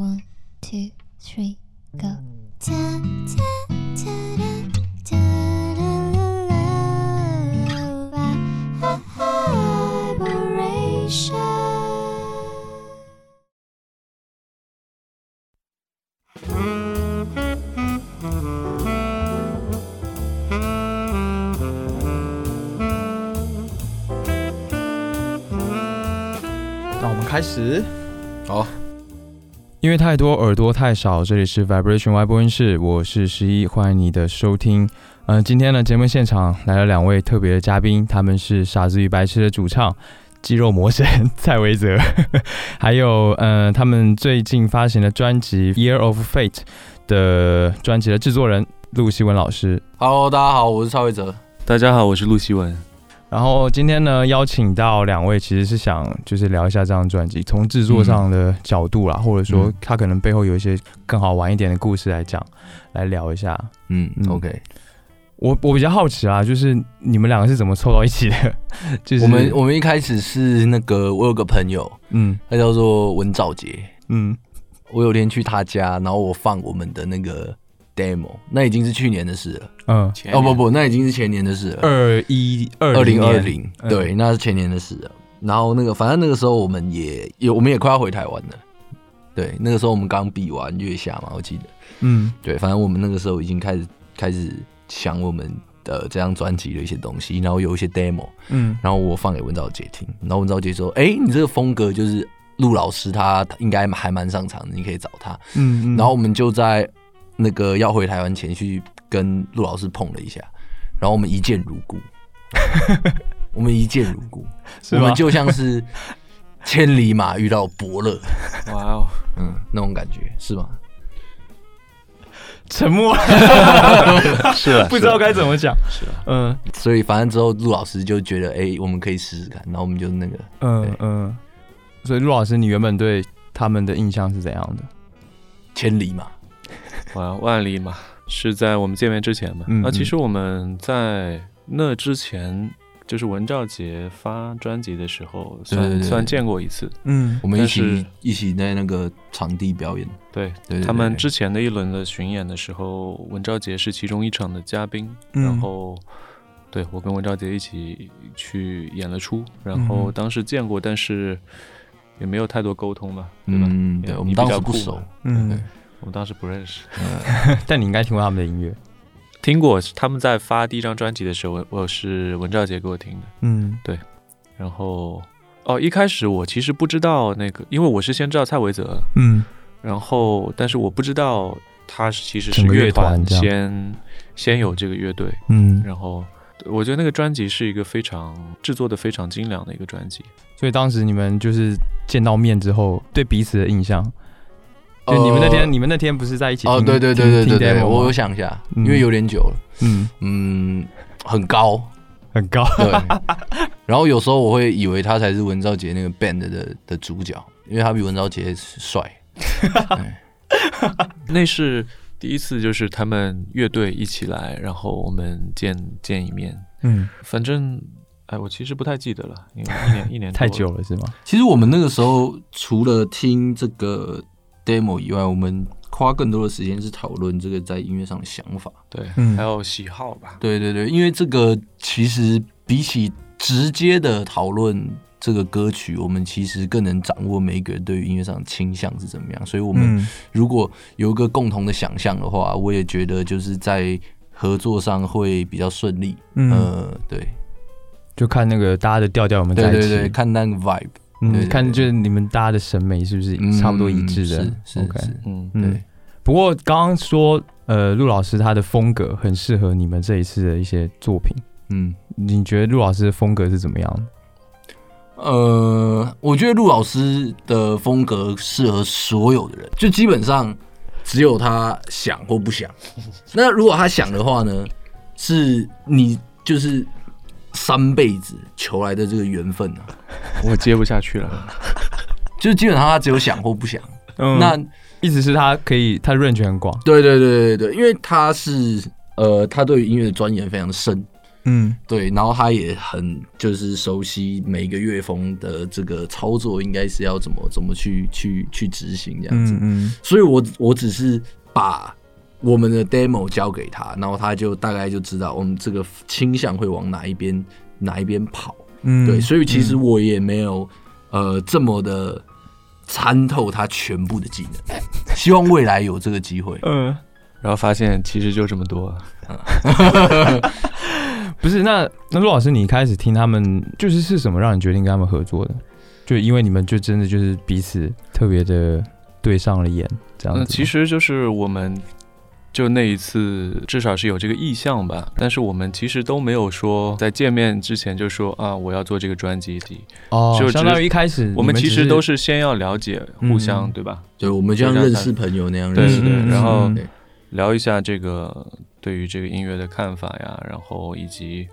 One, two, three, go. Ta, ta, ta, da, ta, da, la, la, la, vibration. 那我们开始。好，因为太多耳朵太少，这里是 Vibration Y 播音室，我是十一，欢迎你的收听。嗯、今天呢，节目现场来了两位特别的嘉宾，他们是《傻子与白痴》的主唱肌肉魔神蔡维泽，还有呃，他们最近发行的专辑《Year of Fate》的专辑的制作人陆希文老师。Hello，大家好，我是蔡维泽。大家好，我是陆希文。然后今天呢，邀请到两位，其实是想就是聊一下这张专辑，从制作上的角度啦，或者说嗯它可能背后有一些更好玩一点的故事来讲，来聊一下。嗯嗯 o k 我我比较好奇啊，就是你们两个是怎么凑到一起的？就是我们我们一开始是那个，我有个朋友，嗯他叫做文兆杰。嗯我有天去他家，然后我放我们的那个 demo，那已经是去年的事了。嗯，哦不不，那已经是前年的事了。二一二二零二零，嗯对，那是前年的事了。然后那个，反正那个时候我们也有，我们也快要回台湾了。对，那个时候我们刚比完月下嘛，我记得。嗯对，反正我们那个时候已经开始开始想我们的这张专辑的一些东西，然后有一些 demo，嗯然后我放给文兆杰听，然后文兆杰说：“哎、你这个风格就是陆老师他他应该还蛮上场的，你可以找他。嗯嗯，然后我们就在那个要回台湾前去跟陆老师碰了一下，然后我们一见如故，我们一见如故，我们就像是千里马遇到伯乐，哇哦，嗯，那种感觉是吗？沉默，是啊，不知道该怎么讲。是啊，嗯。所以反正之后陆老师就觉得，哎、我们可以试试看，然后我们就那个嗯嗯，所以陆老师，你原本对他们的印象是怎样的？千里马，哇，万里嘛是在我们见面之前嘛？嗯啊，其实我们在那之前，就是文兆杰发专辑的时候，算对对对。算见过一次。嗯。我们一起是一起在那个场地表演，对对对他们之前的一轮的巡演的时候，文兆杰是其中一场的嘉宾，嗯。然后对我跟文兆杰一起去演了出，然后嗯当时见过，但是也没有太多沟通嘛，对吧？嗯，对，我们当时比较酷不熟嘛，嗯。对，我们当时不认识。但你应该听过他们的音乐。听过，他们在发第一张专辑的时候，我我是文兆杰给我听的。嗯对然后，哦，一开始我其实不知道那个，因为我是先知道蔡维泽，嗯然后但是我不知道他其实是乐乐团先先有这个乐队，嗯，然后我觉得那个专辑是一个非常制作的非常精良的一个专辑。所以当时你们就是见到面之后，对彼此的印象，就你们那天，呃你们那天不是在一起？哦，对对对对对对，demo 我想一下，嗯因为有点久了，嗯，嗯，很高，很高，对。然后有时候我会以为他才是文兆杰那个 band 的的主角，因为他比文兆杰帅。那是第一次，就是他们乐队一起来，然后我们见见一面。嗯，反正，哎，我其实不太记得了，因为一年一年太久了是吗？其实我们那个时候除了听这个 demo 以外，我们花更多的时间是讨论这个在音乐上的想法。对，嗯还有喜好吧。对对对，因为这个其实比起直接的讨论这个歌曲，我们其实更能掌握每一个人对于音乐上的倾向是怎么样。所以，我们嗯如果有一个共同的想象的话，我也觉得就是在合作上会比较顺利。嗯，呃，对，就看那个大家的调调有没有在一起。对对对，看那个 vibe，对嗯，看就是你们大家的审美是不是嗯差不多一致的？是是 OK 是，嗯，嗯对，不过刚刚说，呃，陆老师他的风格很适合你们这一次的一些作品。嗯。你觉得陆老师的风格是怎么样的？呃，我觉得陆老师的风格适合所有的人，就基本上只有他想或不想。那如果他想的话呢，是你就是三辈子求来的这个缘分啊，我接不下去了。就是基本上他只有想或不想。嗯那意思是他可以，他 range 很广。对对对对对，因为他是呃，他对于音乐的钻研非常深，嗯对，然后他也很就是熟悉每个乐风的这个操作，应该是要怎么怎么去去去执行这样子。嗯嗯所以我我只是把我们的 demo 交给他，然后他就大概就知道我们这个倾向会往哪一边哪一边跑。嗯，对，所以其实我也没有呃这么的参透他全部的技能，希望未来有这个机会。嗯，然后发现其实就这么多，不是那那陆老师，你一开始听他们就是是什么让你决定跟他们合作的？就因为你们就真的就是彼此特别的对上了眼，这样子嗯，其实就是我们就那一次至少是有这个意向吧，但是我们其实都没有说在见面之前就说啊我要做这个专辑，哦，就相当于一开始我们其实都是先要了解互相，嗯。对吧？对，我们就像认识朋友那样认识。对对，嗯然后聊一下这个对于这个音乐的看法呀，然后以及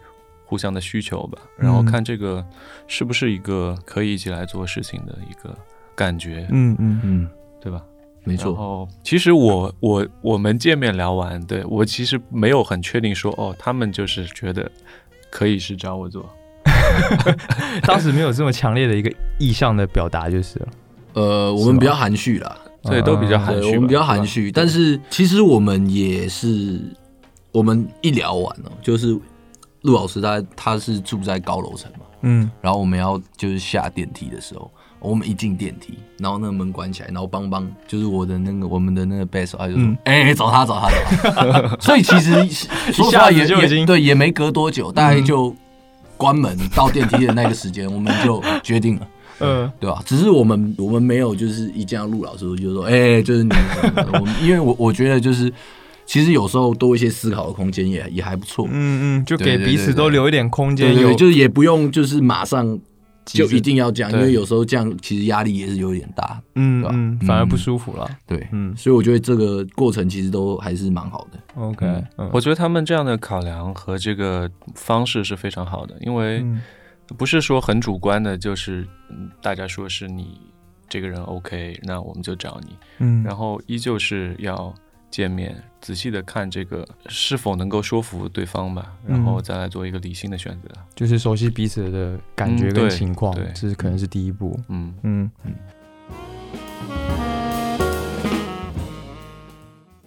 互相的需求吧，然后嗯看这个是不是一个可以一起来做事情的一个感觉，嗯嗯嗯，对吧？没错。然后其实我我我们见面聊完，对我其实没有很确定说哦，他们就是觉得可以是找我做，当时没有这么强烈的一个意向的表达就是了。呃，我们比较含蓄啦，对，都比较啊含蓄我们比较含。蓄，但是其实我们也是，我们一聊完哦，就是陆老师他他是住在高楼层嘛，嗯然后我们要就是下电梯的时候，我们一进电梯，然后那个门关起来，然后邦邦就是我的那个我们的那个 best，他就说嗯：“哎、找他找他找他。” 所以其实说实话也就已经也对，也没隔多久，大概嗯就关门到电梯的那个时间，我们就决定了。嗯对吧？只是我们我们没有就是一见到陆老师就说，哎、就是你，我们因为我我觉得就是其实有时候多一些思考的空间也也还不错。嗯嗯，就给彼此都留一点空对间，有对，就是也不用就是马上就一定要这样，因为有时候这样其实压力也是有点大。对吧？嗯嗯，反而嗯不舒服了。对，嗯。所以我觉得这个过程其实都还是蛮好的。，OK，嗯。我觉得他们这样的考量和这个方式是非常好的，因为嗯。不是说很主观的，就是嗯大家说是你这个人 OK，那我们就找你，嗯，然后依旧是要见面，仔细的看这个是否能够说服对方吧，然后嗯再来做一个理性的选择。就是熟悉彼此的感觉跟情况，对这是可能是第一步。嗯，嗯嗯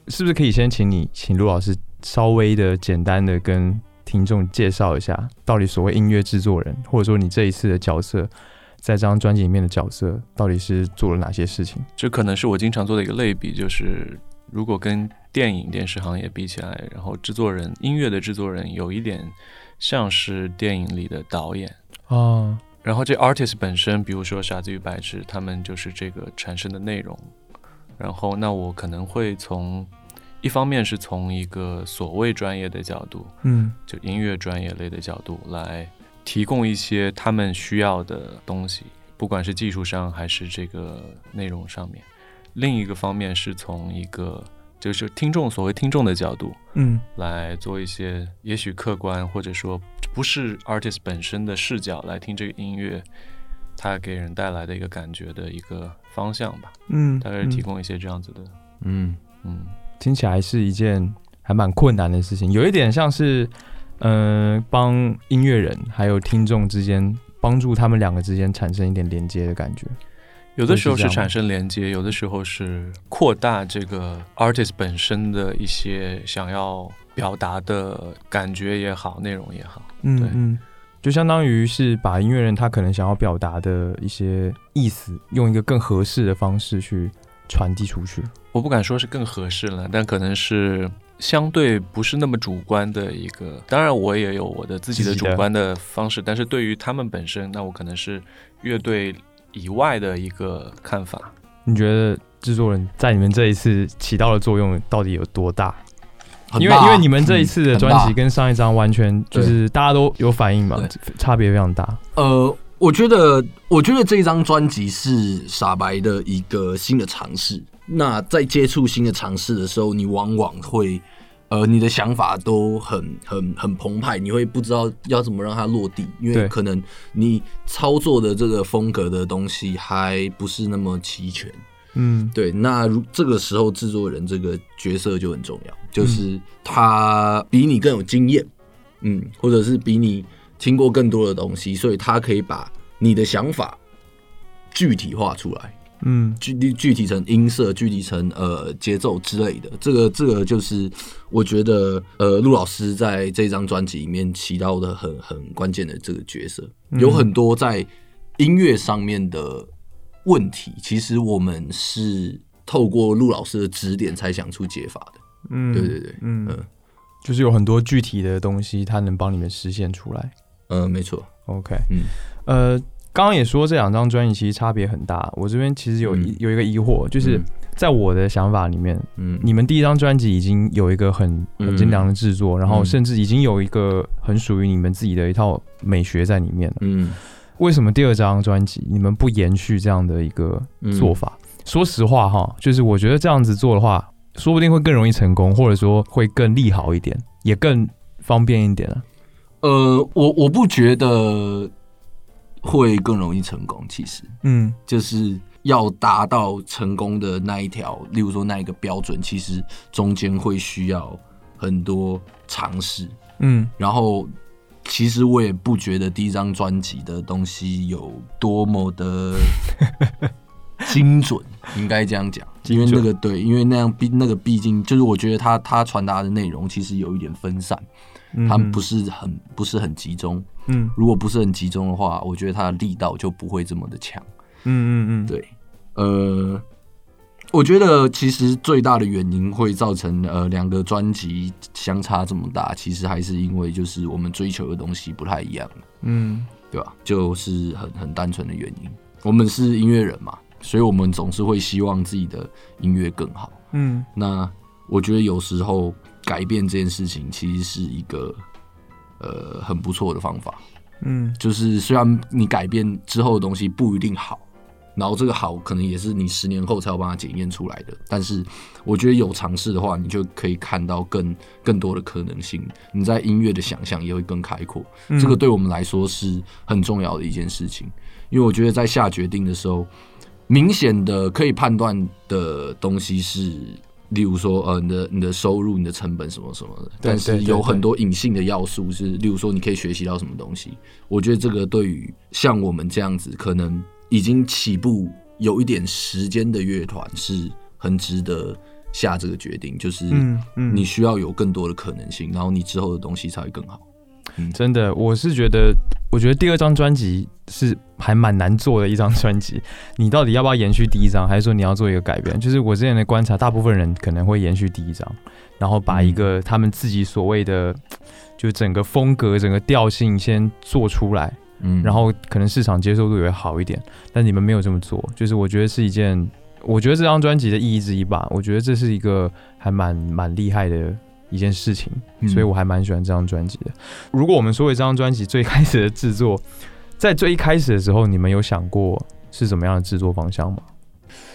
是不是可以先请你，请陆老师稍微的简单的跟听众介绍一下，到底所谓音乐制作人，或者说你这一次的角色，在这张专辑里面的角色，到底是做了哪些事情？这可能是我经常做的一个类比，就是如果跟电影、电视行业比起来，然后制作人、音乐的制作人有一点像是电影里的导演。啊，然后这 artist 本身，比如说傻子与白痴，他们就是这个产生的内容。然后，那我可能会从一方面是从一个所谓专业的角度，嗯就音乐专业类的角度来提供一些他们需要的东西，不管是技术上还是这个内容上面。另一个方面是从一个就是听众所谓听众的角度嗯来做一些也许客观或者说不是 artist 本身的视角来听这个音乐，它给人带来的一个感觉的一个方向吧，嗯，大概是提嗯供一些这样子的，嗯，嗯。听起来是一件还蛮困难的事情，有一点像是，呃，帮音乐人还有听众之间，帮助他们两个之间产生一点连接的感觉。有的时候是产生连接，有的时候是扩大这个 artist 本身的一些想要表达的感觉也好，内容也好。对嗯嗯，就相当于是把音乐人他可能想要表达的一些意思，用一个更合适的方式去传递出去。我不敢说是更合适了，但可能是相对不是那么主观的一个。当然，我也有我的自己的主观的方式，但是对于他们本身，那我可能是乐队以外的一个看法。你觉得制作人在你们这一次起到的作用到底有多大？因为因为你们这一次的嗯专辑跟上一张完全就是大家都有反应嘛，差别非常大。呃，我觉得，我觉得这张专辑是傻白的一个新的尝试。那在接触新的尝试的时候，你往往会，呃，你的想法都很、很、很澎湃，你会不知道要怎么让它落地，因为可能你操作的这个风格的东西还不是那么齐全。嗯对，那如这个时候制作人这个角色就很重要，就是他比你更有经验，嗯，或者是比你听过更多的东西，所以他可以把你的想法具体化出来。嗯。具体具体成音色，具体成呃节奏之类的，这个这个就是我觉得呃陆老师在这张专辑里面起到的很很关键的这个角色，有很多在音乐上面的问题，其实我们是透过陆老师的指点才想出解法的。嗯，对对对，嗯嗯。就是有很多具体的东西，它能帮你们实现出来。呃，没错，OK，嗯。呃，刚刚也说这两张专辑其实差别很大。我这边其实有一、嗯有一个疑惑，就是嗯在我的想法里面，嗯你们第一张专辑已经有一个很很精良的制作，然后嗯甚至已经有一个很属于你们自己的一套美学在里面了。嗯为什么第二张专辑你们不延续这样的一个嗯做法？说实话哈，就是我觉得这样子做的话，说不定会更容易成功，或者说会更利好一点，也更方便一点啊。呃，我我不觉得会更容易成功，其实。嗯就是要达到成功的那一条，例如说那一个标准，其实中间会需要很多尝试。嗯然后，其实我也不觉得第一张专辑的东西有多么的 精准，应该这样讲，因为那个对，因为那样毕那个毕竟就是我觉得他他传达的内容其实有一点分散，嗯，他们不是很不是很集中。嗯如果不是很集中的话，我觉得它的力道就不会这么的强。嗯嗯嗯，对，呃，我觉得其实最大的原因会造成呃两个专辑相差这么大，其实还是因为就是我们追求的东西不太一样，嗯对吧？就是很很单纯的原因。我们是音乐人嘛，所以我们总是会希望自己的音乐更好。嗯那我觉得有时候改变这件事情其实是一个呃很不错的方法。嗯就是虽然你改变之后的东西不一定好，然后这个好可能也是你十年后才有办法检验出来的，但是我觉得有尝试的话，你就可以看到更更多的可能性，你在音乐的想象也会更开阔。嗯这个对我们来说是很重要的一件事情，因为我觉得在下决定的时候，明显的可以判断的东西是。例如说，呃，你的你的收入、你的成本什么什么的，但是有很多隐性的要素是，例如说你可以学习到什么东西。我觉得这个对于像我们这样子，可能已经起步有一点时间的乐团，是很值得下这个决定。就是你需要有更多的可能性，然后你之后的东西才会更好。真的，我是觉得，我觉得第二张专辑是还蛮难做的一张专辑。你到底要不要延续第一张，还是说你要做一个改变？就是我之前的观察，大部分人可能会延续第一张，然后把一个他们自己所谓的，就整个风格、整个调性先做出来，嗯然后可能市场接受度也会好一点。但你们没有这么做，就是我觉得是一件，我觉得这张专辑的意义之一吧。我觉得这是一个还蛮蛮厉害的一件事情，嗯所以我还蛮喜欢这张专辑的。如果我们说回这张专辑最开始的制作，在最一开始的时候，你们有想过是怎么样的制作方向吗？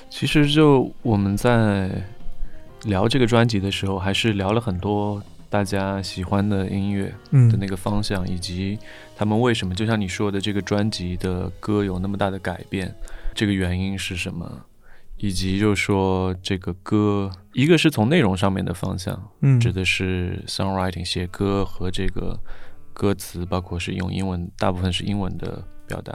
其实就我们在聊这个专辑的时候，还是聊了很多大家喜欢的音乐嗯的那个方向，以及他们为什么就像你说的，这个专辑的歌有那么大的改变，这个原因是什么？以及就是说这个歌，一个是从内容上面的方向，嗯指的是 songwriting 写歌和这个歌词，包括是用英文，大部分是英文的表达。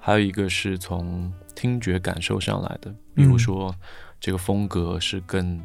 还有一个是从听觉感受上来的，比如嗯说这个风格是更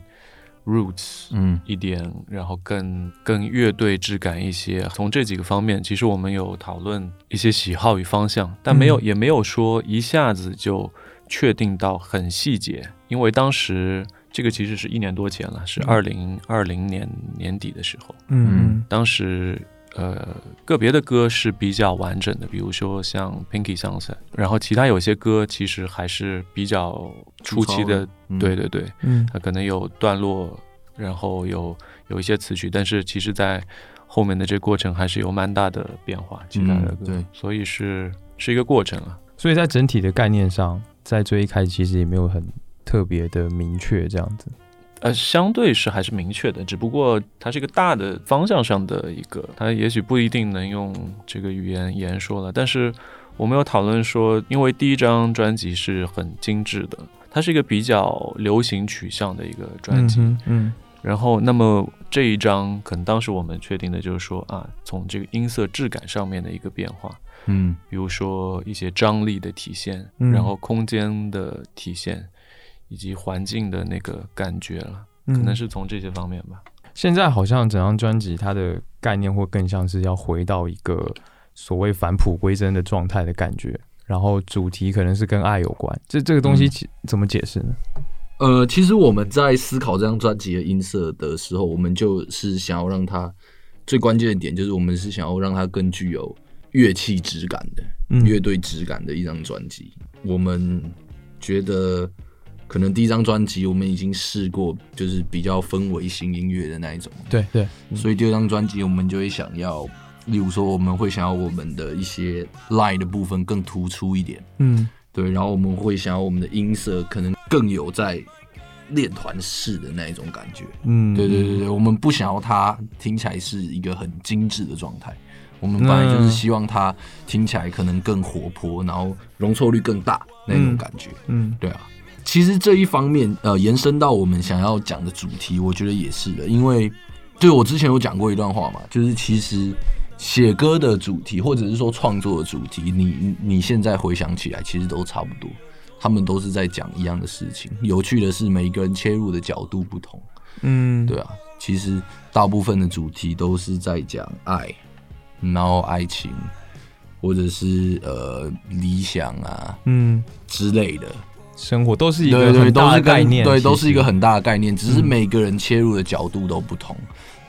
roots 嗯一点，然后更更乐队质感一些。从这几个方面，其实我们有讨论一些喜好与方向，但没有、嗯也没有说一下子就确定到很细节，因为当时这个其实是一年多前了，是嗯。二零二零年年底的时候，嗯。当时。呃，个别的歌是比较完整的，比如说像《Pinky Sunset》，然后其他有些歌其实还是比较初期的，嗯。对对对，嗯。它可能有段落，然后有有一些词曲，但是其实在后面的这个过程还是有蛮大的变化，其他的歌，嗯对。所以是是一个过程啊。所以在整体的概念上，在最一开始其实也没有很特别的明确这样子。呃，相对是还是明确的，只不过它是一个大的方向上的一个，它也许不一定能用这个语言言说了。但是我们有讨论说，因为第一张专辑是很精致的，它是一个比较流行取向的一个专辑，嗯嗯然后那么这一张可能当时我们确定的就是说啊，从这个音色质感上面的一个变化，嗯比如说一些张力的体现，嗯然后空间的体现，以及环境的那个感觉了，嗯可能是从这些方面吧。现在好像整张专辑它的概念或更像是要回到一个所谓返璞归真的状态的感觉，然后主题可能是跟爱有关。这这个东西嗯怎么解释呢？呃，其实我们在思考这张专辑的音色的时候，我们就是想要让它最关键的点，就是我们是想要让它更具有乐器质感的、嗯乐队质感的一张专辑。我们觉得，可能第一张专辑我们已经试过，就是比较氛围型音乐的那一种，对对，所以第二张专辑我们就会想要，例如说我们会想要我们的一些 line 的部分更突出一点。嗯对，然后我们会想要我们的音色可能更有在练团式的那一种感觉。嗯，对对对对，我们不想要它听起来是一个很精致的状态，我们本来就是希望它听起来可能更活泼，然后容错率更大那种感觉。嗯对啊，其实这一方面呃延伸到我们想要讲的主题，我觉得也是的，因为对我之前有讲过一段话嘛，就是其实写歌的主题或者是说创作的主题，你你你现在回想起来，其实都差不多，他们都是在讲一样的事情。有趣的是，每一个人切入的角度不同，嗯，对啊，其实大部分的主题都是在讲爱，然后爱情，或者是呃理想啊嗯，之类的。生活都是一对对，个很大都是跟的概念，对，都是一个很大的概念，只是嗯每个人切入的角度都不同。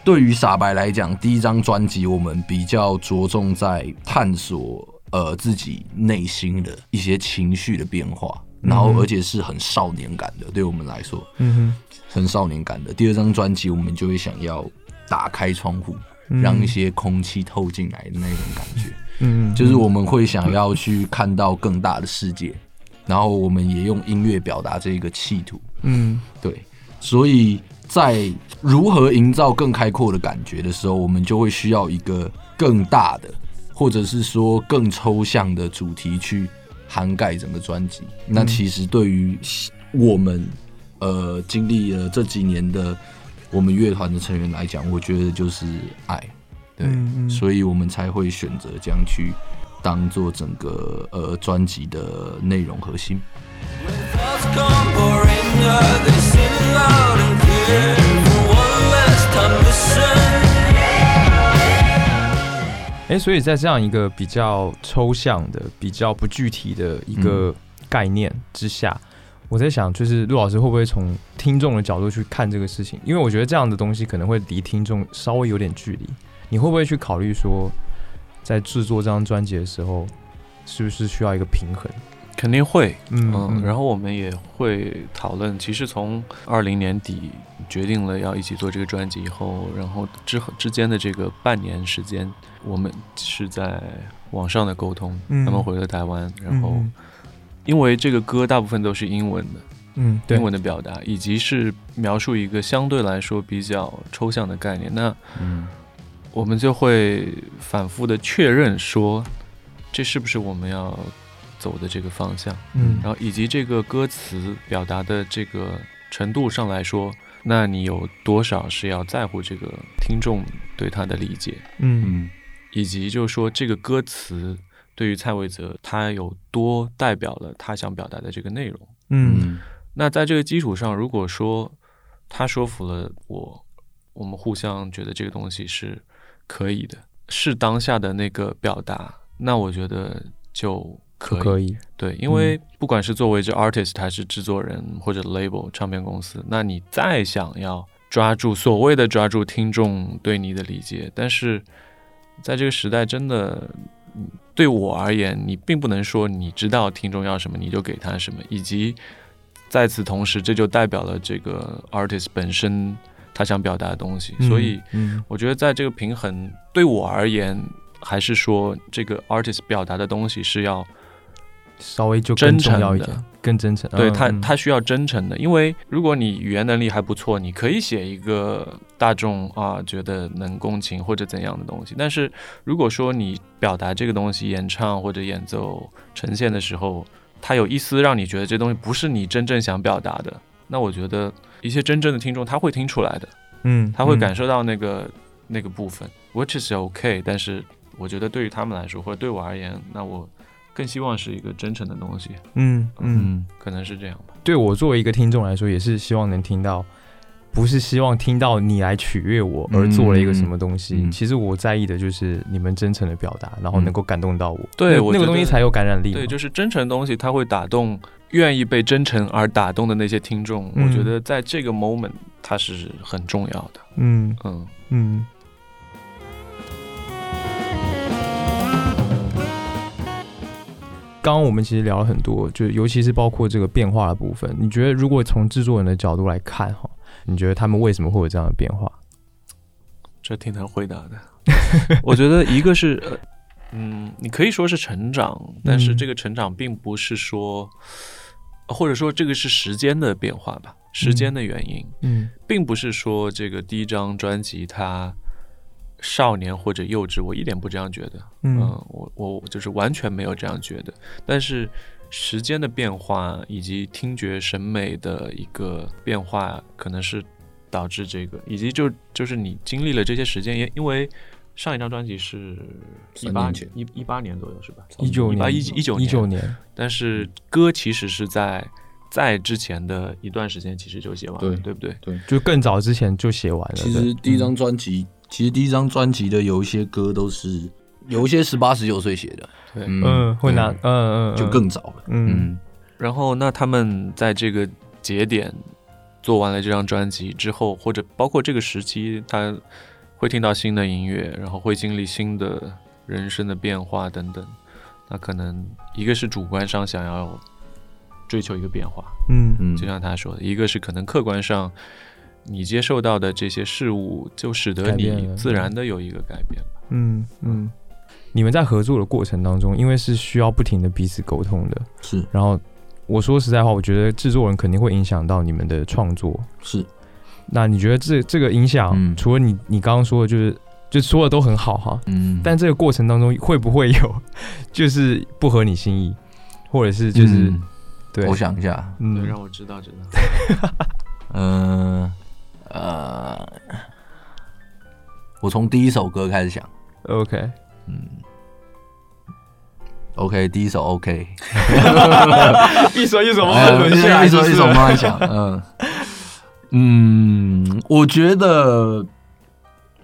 对于傻白来讲，第一张专辑我们比较着重在探索呃自己内心的一些情绪的变化，然后嗯而且是很少年感的，对我们来说嗯哼很少年感的。第二张专辑我们就会想要打开窗户，哼，让一些空气透进来的那种感觉。嗯，就是我们会想要去看到更大的世界，然后我们也用音乐表达这个企图。嗯对，所以在如何营造更开阔的感觉的时候，我们就会需要一个更大的，或者是说更抽象的主题去涵盖整个专辑。那其实对于我们呃经历了这几年的我们乐团的成员来讲，我觉得就是爱，对，嗯嗯所以我们才会选择这样去当做整个呃专辑的内容核心。哎，所以在这样一个比较抽象的、比较不具体的一个概念之下，我在想，就是陆老师会不会从听众的角度去看这个事情？因为我觉得这样的东西可能会离听众稍微有点距离。你会不会去考虑说，在制作这张专辑的时候，是不是需要一个平衡？肯定会，嗯嗯，然后我们也会讨论。其实从二零年底决定了要一起做这个专辑以后，然后之后之间的这个半年时间，我们是在网上的沟通。嗯他们回了台湾，然后嗯因为这个歌大部分都是英文的，嗯，对。英，文的表达，以及是描述一个相对来说比较抽象的概念。那嗯。我们就会反复的确认说，这是不是我们要走的这个方向？嗯。然后以及这个歌词表达的这个程度上来说，那你有多少是要在乎这个听众对他的理解，嗯。嗯。以及就是说这个歌词对于蔡伟泽他有多代表了他想表达的这个内容。嗯嗯那在这个基础上，如果说他说服了我，我们互相觉得这个东西是可以的，是当下的那个表达，那我觉得就可以。可以，对，因为不管是作为这 artist 还是制作人或者 label 唱片公司，那你再想要抓住所谓的抓住听众对你的理解，但是在这个时代，真的嗯对我而言，你并不能说你知道听众要什么你就给他什么，以及在此同时，这就代表了这个 artist 本身他想表达的东西，所以。嗯。我觉得在这个平衡对我而言，还是说这个 artist 表达的东西是要稍微就更真诚一点，更真诚。对他嗯他需要真诚的，因为如果你语言能力还不错，你可以写一个大众啊觉得能共情或者怎样的东西。但是如果说你表达这个东西演唱或者演奏呈现的时候，它有一丝让你觉得这东西不是你真正想表达的，那我觉得一些真正的听众他会听出来的。嗯，他会嗯感受到那个、那个部分，which is OK。但是我觉得对于他们来说，或者对我而言，那我更希望是一个真诚的东西，嗯嗯，嗯，可能是这样吧。对我作为一个听众来说，也是希望能听到，不是希望听到你来取悦我而做了一个什么东西。其实我在意的就是你们真诚的表达，然后能够感动到我。对那个东西才有感染力。对，就是真诚的东西，它会打动愿意被真诚而打动的那些听众。嗯我觉得在这个 moment，它是很重要的。嗯嗯，嗯。刚刚我们其实聊了很多，就尤其是包括这个变化的部分。你觉得如果从制作人的角度来看哈，你觉得他们为什么会有这样的变化？这挺难回答的。我觉得一个是，呃嗯，你可以说是成长，但是嗯这个成长并不是说，或者说这个是时间的变化吧，时间的原因，嗯并不是说这个第一张专辑它少年或者幼稚，我一点不这样觉得。嗯嗯，我我就是完全没有这样觉得。但是时间的变化以及听觉审美的一个变化，可能是导致这个，以及就就是你经历了这些时间，也因为上一张专辑是一八年前一一八年左右是吧？一九年一八一一九一九年，但是歌其实是在在之前的一段时间其实就写完了，对对不对？对就更早之前就写完了。其对实第一张专辑，其实第一张专辑的有一些歌都是有一些十八十九岁写的，对。嗯会拿嗯嗯就更早了。嗯。嗯。然后，那他们在这个节点做完了这张专辑之后，或者包括这个时期，他会听到新的音乐，然后会经历新的人生的变化等等。那可能一个是主观上想要追求一个变化，嗯。嗯。就像他说的；一个是可能客观上你接受到的这些事物，就使得你自然的有一个改变吧。嗯嗯。你们在合作的过程当中，因为是需要不停的彼此沟通的，是。然后我说实在话，我觉得制作人肯定会影响到你们的创作。是，那你觉得这这个影响，嗯。除了你你刚刚说的，就是就说的都很好哈，嗯，但这个过程当中会不会有 就是不合你心意，或者是就是、嗯。对，我想一下，对，嗯。让我知道知道。嗯 呃，我从第一首歌开始想，OK，嗯。OK，第一首 OK，一首一首哎慢慢轮下来，一首一首慢慢想，嗯。嗯，我觉得，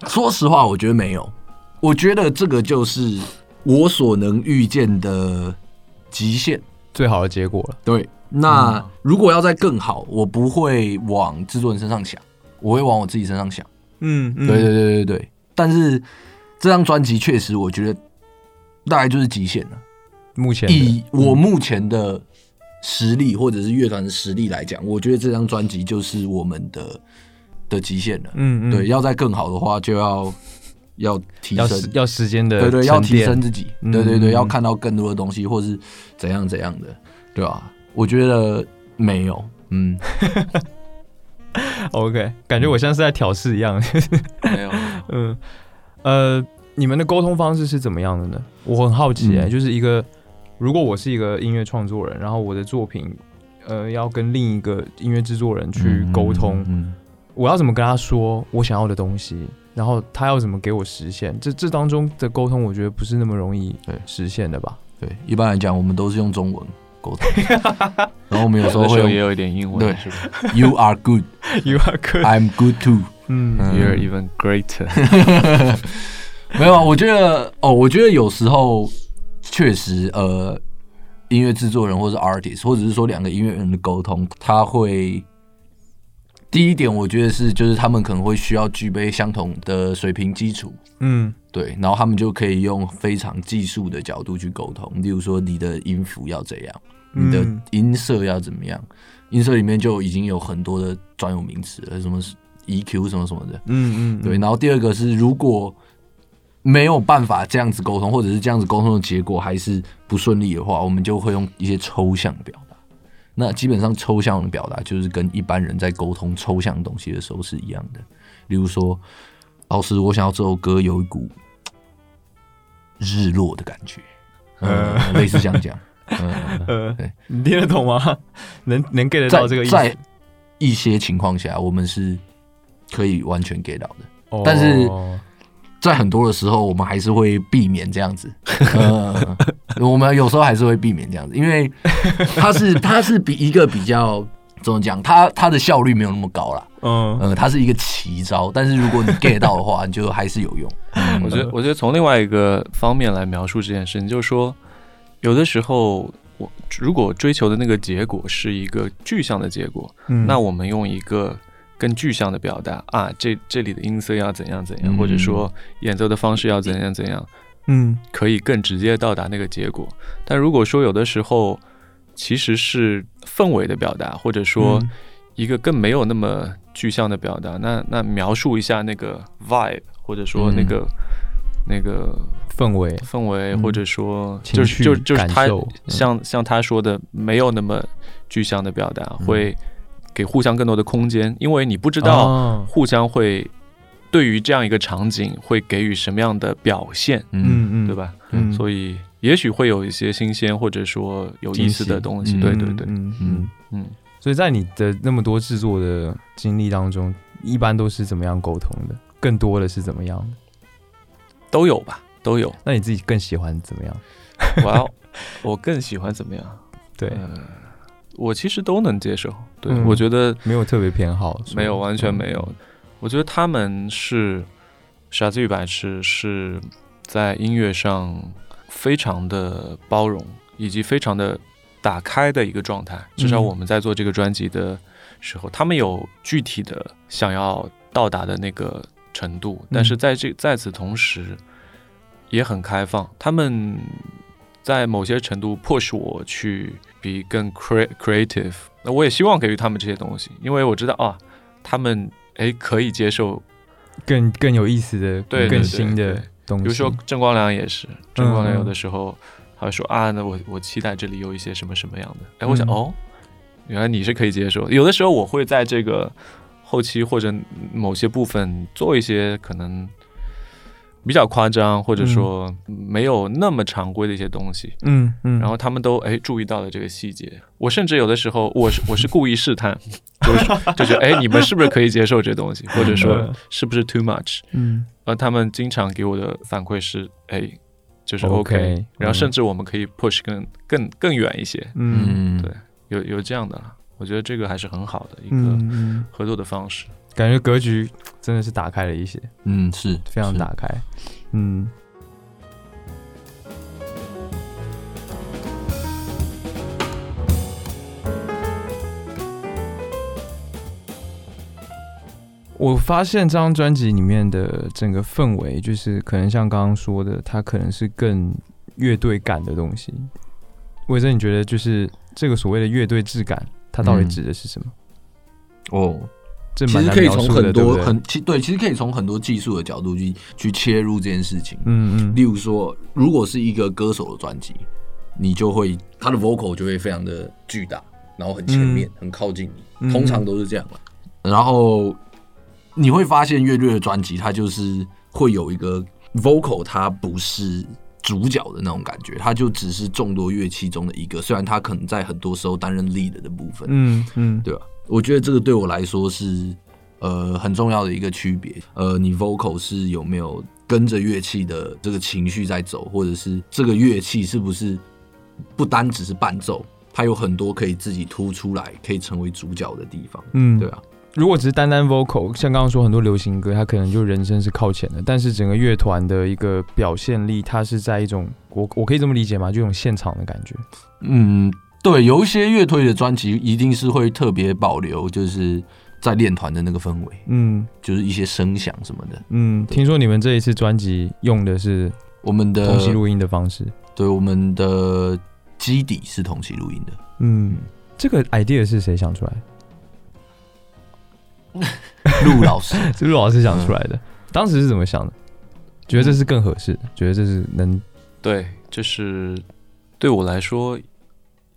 说实话，我觉得没有，我觉得这个就是我所能预见的极限。最好的结果了。对，那如果要再更好，我不会往制作人身上想，我会往我自己身上想。嗯，嗯。对对对对对，但是这张专辑确实，我觉得大概就是极限了。目前以我目前的实力或者是乐团的实力来讲，我觉得这张专辑就是我们的的极限了。嗯嗯。对，要再更好的话，就要要提升。要时，间的对对，要提升自己，嗯对对对，嗯。要看到更多的东西，或是怎样怎样的，对吧？我觉得没有，嗯，OK，感觉我像是在挑事一样。没有，嗯，呃，你们的沟通方式是怎么样的呢？我很好奇、哎、嗯就是一个，如果我是一个音乐创作人，然后我的作品，呃，要跟另一个音乐制作人去沟通，嗯，我要怎么跟他说我想要的东西，然后他要怎么给我实现？这这当中的沟通，我觉得不是那么容易对实现的吧？对，一般来讲，我们都是用中文沟通，然后我们有时候会有也有一点英文，对是吧 You are good, You are good，I'm good too。嗯嗯？You're even greater。没有啊，我觉得哦，我觉得有时候确实，呃，音乐制作人或是 artist，或者是说两个音乐人的沟通，他会第一点，我觉得是就是他们可能会需要具备相同的水平基础，嗯。对，然后他们就可以用非常技术的角度去沟通，例如说你的音符要怎样，你的嗯音色要怎么样，音色里面就已经有很多的专有名词了，什么 EQ 什么什么的，嗯嗯，对，然后第二个是，如果没有办法这样子沟通，或者是这样子沟通的结果还是不顺利的话，我们就会用一些抽象表。达。那基本上抽象的表达就是跟一般人在沟通抽象的东西的时候是一样的。例如说，老师，我想要这首歌有一股日落的感觉，呃，类似这样讲。嗯，呃对，你听得懂吗？能能 get 得到这个意思？在一些情况下，我们是可以完全 get 到的。哦但是在很多的时候，我们还是会避免这样子。呃，我们有时候还是会避免这样子，因为它是 它是比一个比较怎么讲，它它的效率没有那么高啦。嗯呃，它是一个奇招，但是如果你 get 到的话，你就还是有用。嗯 我觉得，我觉得从另外一个方面来描述这件事情，就是说，有的时候我如果追求的那个结果是一个具象的结果，嗯那我们用一个更具象的表达啊，这这里的音色要怎样怎样，嗯或者说演奏的方式要怎样怎样，嗯。可以更直接到达那个结果。但如果说有的时候其实是氛围的表达，或者说嗯。一个更没有那么具象的表达，那那描述一下那个 vibe，或者说那个、那个氛围。氛围，嗯或者说就情绪是就就是他像像他说的，没有那么具象的表达，嗯。会给互相更多的空间，因为你不知道哦。互相会对于这样一个场景会给予什么样的表现，嗯，嗯嗯对？吧？嗯，所以也许会有一些新鲜或者说有意思的东西，对对对，嗯嗯嗯。嗯。所以在你的那么多制作的经历当中，一般都是怎么样沟通的？更多的是怎么样的？都有吧，都有。那你自己更喜欢怎么样？我要，我更喜欢怎么样？对，呃，我其实都能接受。对，嗯我觉得没有特别偏好，没有，完全没有。我觉得他们是傻子与白痴，是在音乐上非常的包容，以及非常的打开的一个状态。至少嗯我们在做这个专辑的时候，他们有具体的想要到达的那个程度，但是在这在此同时，也很开放。他们在某些程度迫使我去比更 cre creative。那我也希望给予他们这些东西，因为我知道啊，他们诶可以接受。更更有意思的、对更新的对东西。比如说郑光良也是，郑光良嗯有的时候他会说啊，那我我期待这里有一些什么什么样的。哎，我想、嗯哦，原来你是可以接受。有的时候我会在这个后期或者某些部分做一些可能比较夸张，或者说没有那么常规的一些东西。嗯嗯，然后他们都哎注意到了这个细节，我甚至有的时候我是我是故意试探，就是 就是哎你们是不是可以接受这东西，或者说嗯。是不是 too much？嗯。而他们经常给我的反馈是哎就是 OK，OK，, 然后嗯。甚至我们可以 push 更更更远一些，嗯。嗯，对有有这样的啦，我觉得这个还是很好的一个合作的方式。感觉格局真的是打开了一些，嗯，是非常打开。嗯，我发现这张专辑里面的整个氛围，就是可能像刚刚说的，它可能是更乐队感的东西。魏征，你觉得就是这个所谓的乐队质感，它到底嗯指的是什么？哦。这其实可以从很多很其对，其实可以从很多技术的角度去去切入这件事情。嗯嗯例如说，如果是一个歌手的专辑，你就会他的 vocal 就会非常的巨大，然后很前面，很靠近你，嗯通常都是这样嘛。然后你会发现乐队的专辑，它就是会有一个 vocal，它不是主角的那种感觉，它就只是众多乐器中的一个，虽然它可能在很多时候担任 lead 的部分，嗯嗯对吧？我觉得这个对我来说是呃很重要的一个区别。呃，你 vocal 是有没有跟着乐器的这个情绪在走，或者是这个乐器是不是不单只是伴奏，它有很多可以自己突出来，可以成为主角的地方，嗯，对啊。如果只是单单 vocal，像刚刚说很多流行歌，它可能就人声是靠前的，但是整个乐团的一个表现力，它是在一种我我可以这么理解吗？就一种现场的感觉。嗯，对，有一些乐队的专辑一定是会特别保留，就是在练团的那个氛围，嗯就是一些声响什么的。嗯，听说你们这一次专辑用的是我们的同期录音的方式。对我们的基底是同期录音的。嗯，这个 idea 是谁想出来？陆老师，是陆老师想出来的。当时是怎么想的？觉得这是更合适的，觉得这是能对，就是对我来说，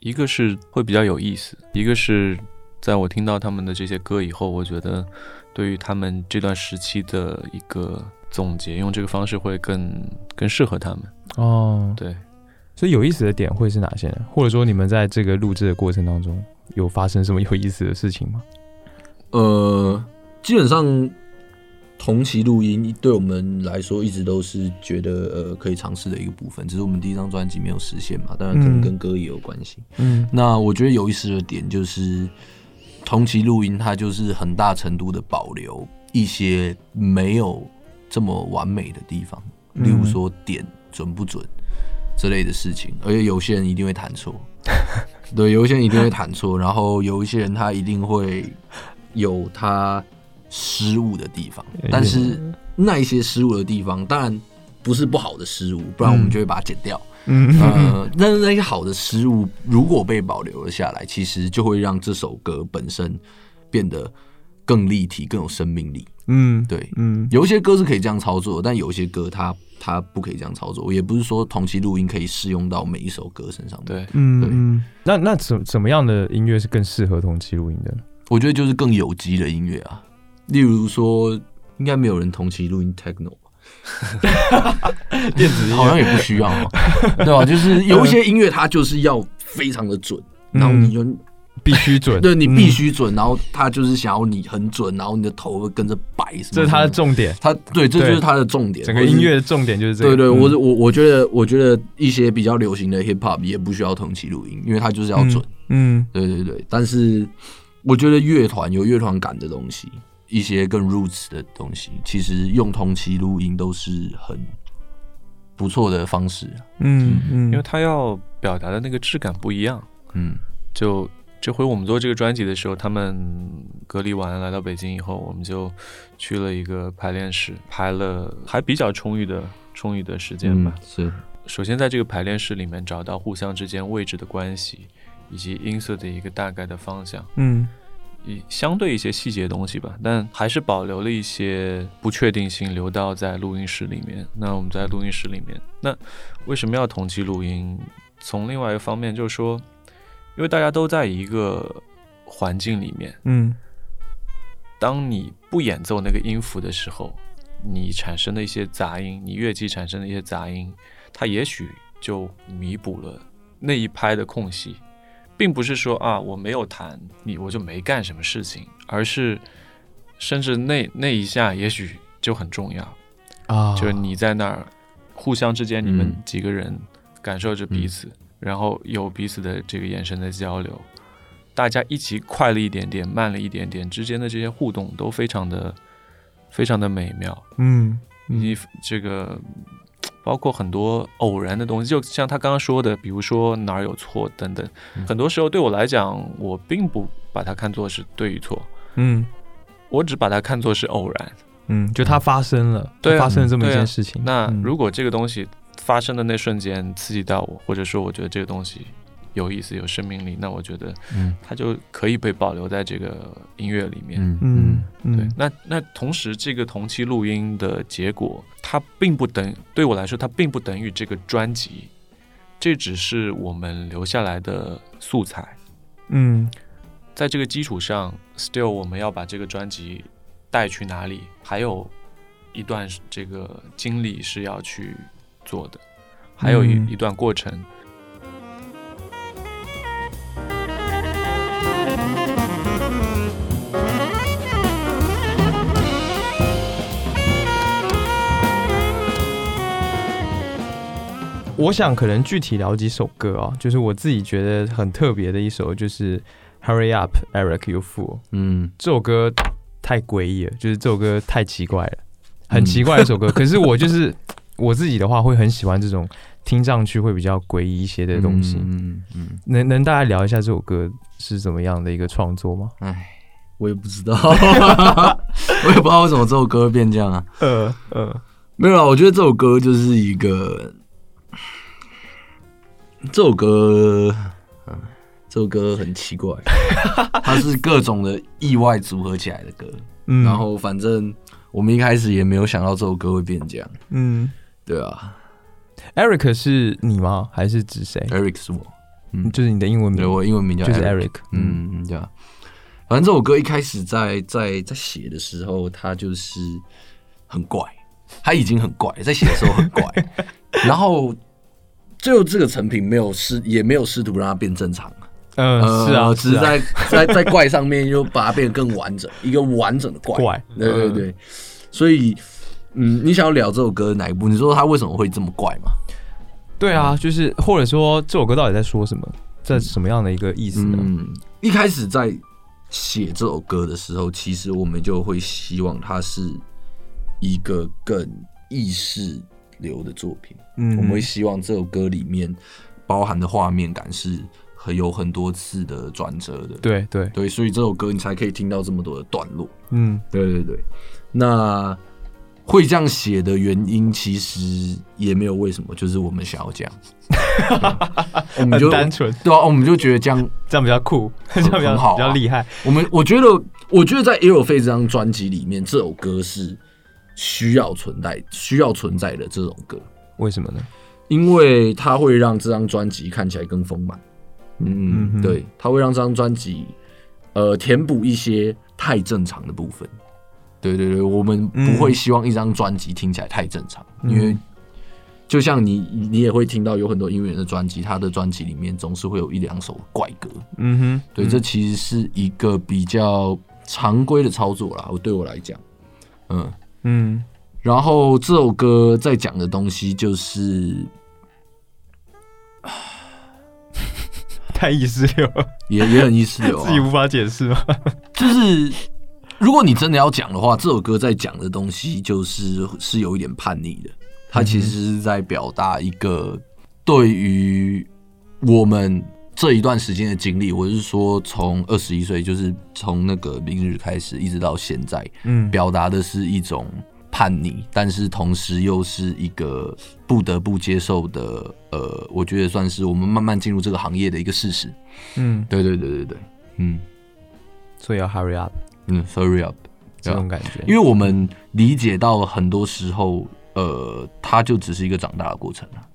一个是会比较有意思，一个是在我听到他们的这些歌以后，我觉得对于他们这段时期的一个总结，用这个方式会更更适合他们。哦。对，所以有意思的点会是哪些呢？或者说你们在这个录制的过程当中有发生什么有意思的事情吗？呃，基本上同期录音对我们来说一直都是觉得呃可以尝试的一个部分，只是我们第一张专辑没有实现嘛，当然可能嗯跟歌也有关系。嗯那我觉得有意思的点就是，同期录音它就是很大程度的保留一些没有这么完美的地方，例如说点准不准之类的事情，而且有些人一定会弹错，对，有一些人一定会弹错，然后有一些人他一定会有他失误的地方，但是那一些失误的地方，当然不是不好的失误，不然我们就会把它剪掉。嗯呃，但是那些好的失误如果被保留了下来，其实就会让这首歌本身变得更立体、更有生命力。嗯对，嗯有一些歌是可以这样操作，但有一些歌它它不可以这样操作。也不是说同期录音可以适用到每一首歌身上。，对，嗯嗯，那那怎怎么样的音乐是更适合同期录音的呢？我觉得就是更有机的音乐啊，例如说，应该没有人同期录音 techno 吧。电子好像也不需要哦，对吧？就是有一些音乐它就是要非常的准，然后你就必须准，对你必嗯，须准，然后他就是想要你很准，然后你的头会跟着摆什么。这是它的重点，他对，这就是他的重点。整个音乐的重点就是这个。对对，嗯我是我我觉得我觉得一些比较流行的 hip hop 也不需要同期录音，因为它就是要准。嗯对对对，但是我觉得乐团有乐团感的东西，一些更 roots 的东西，其实用同期录音都是很不错的方式。嗯嗯，因为他要表达的那个质感不一样。嗯就这回我们做这个专辑的时候，他们隔离完来到北京以后，我们就去了一个排练室，排了还比较充裕的充裕的时间吧。嗯是首先在这个排练室里面找到互相之间位置的关系，以及音色的一个大概的方向，嗯以相对一些细节的东西吧，但还是保留了一些不确定性留到在录音室里面。那我们在录音室里面，那为什么要同期录音？从另外一个方面就是说，因为大家都在一个环境里面，嗯当你不演奏那个音符的时候，你产生的一些杂音，你乐器产生的一些杂音，它也许就弥补了那一拍的空隙，并不是说啊我没有谈你我就没干什么事情，而是甚至那那一下也许就很重要，啊，就是你在那儿互相之间你们嗯。几个人感受着彼此，然后有彼此的这个眼神的交流，大家一起快了一点点，慢了一点点，之间的这些互动都非常的非常的美妙，嗯。以及这个包括很多偶然的东西，就像他刚刚说的，比如说哪儿有错等等，很多时候对我来讲，我并不把它看作是对与错，嗯。我只把它看作是偶然。嗯，就它发生了，对啊发生了这么一件事情。那嗯。如果这个东西发生的那瞬间刺激到我，或者说我觉得这个东西有意思、有生命力，那我觉得嗯它就可以被保留在这个音乐里面。嗯嗯嗯对，那那同时，这个同期录音的结果，它并不等对我来说，它并不等于这个专辑，这只是我们留下来的素材。嗯在这个基础上，still 我们要把这个专辑带去哪里，还有一段这个经历是要去做的，还有一、嗯一段过程。我想可能具体聊几首歌啊，就是我自己觉得很特别的一首，就是《Hurry Up, Eric You Fool》嗯这首歌太诡异了，就是这首歌太奇怪了，很奇怪的一首歌。可是我就是 我自己的话，会很喜欢这种听上去会比较诡异一些的东西。嗯嗯，能能大家聊一下这首歌是怎么样的一个创作吗？哎，我也不知道，我也不知道为什么这首歌会变这样啊。呃呃，没有啊，我觉得这首歌就是一个，这首歌，嗯，这首歌很奇怪，它是各种的意外组合起来的歌。嗯。然后反正我们一开始也没有想到这首歌会变这样，嗯。对啊，Eric 是你吗？还是指谁？，Eric 是我，嗯。就是你的英文名。对，我英文名叫。嗯嗯，对啊。反正这首歌一开始在在在写的时候，它就是很怪，它已经很怪，在写的时候很怪，然后最后这个成品没有试，也没有试图让它变正常。嗯，呃，是啊，是啊只是在在在怪上面又把它变得更完整，一个完整的怪。怪对对对，所以，嗯，你想要聊这首歌哪一部？你说它为什么会这么怪吗？对啊，就是或者说这首歌到底在说什么，在什么样的一个意思呢？嗯，一开始在写这首歌的时候，其实我们就会希望它是一个更意识流的作品。嗯我们会希望这首歌里面包含的画面感是很有很多次的转折的。对对，对，所以这首歌你才可以听到这么多的段落。嗯。对对对，那会这样写的原因其实也没有为什么，就是我们想要这样，对 我们就单纯，对啊，我们就觉得这样 这样比较酷，这样比较好啊比较厉害。我们我觉得，我觉得在《飞》这张专辑里面，这首歌是需要存在、需要存在的这首歌，为什么呢？因为它会让这张专辑看起来更丰满。嗯嗯，对，它会让这张专辑呃填补一些太正常的部分。对对对，我们不会希望一张专辑听起来太正常，嗯因为就像你你也会听到有很多音乐人的专辑，他的专辑里面总是会有一两首怪歌。嗯哼，对，这其实是一个比较常规的操作啦。我对我来讲，嗯，嗯然后这首歌在讲的东西就是，太意识流了，也也很意思流自己无啊。法解释吗？就是如果你真的要讲的话，这首歌在讲的东西就是是有一点叛逆的。它其实是在表达一个对于我们这一段时间的经历，我是说从二十一岁，就是从那个明日开始，一直到现在，嗯表达的是一种叛逆，但是同时又是一个不得不接受的，呃，我觉得算是我们慢慢进入这个行业的一个事实。嗯，对对对对对，嗯。所以要 hurry up 嗯，hurry up，这种感觉，因为我们理解到很多时候，呃，它就只是一个长大的过程啊。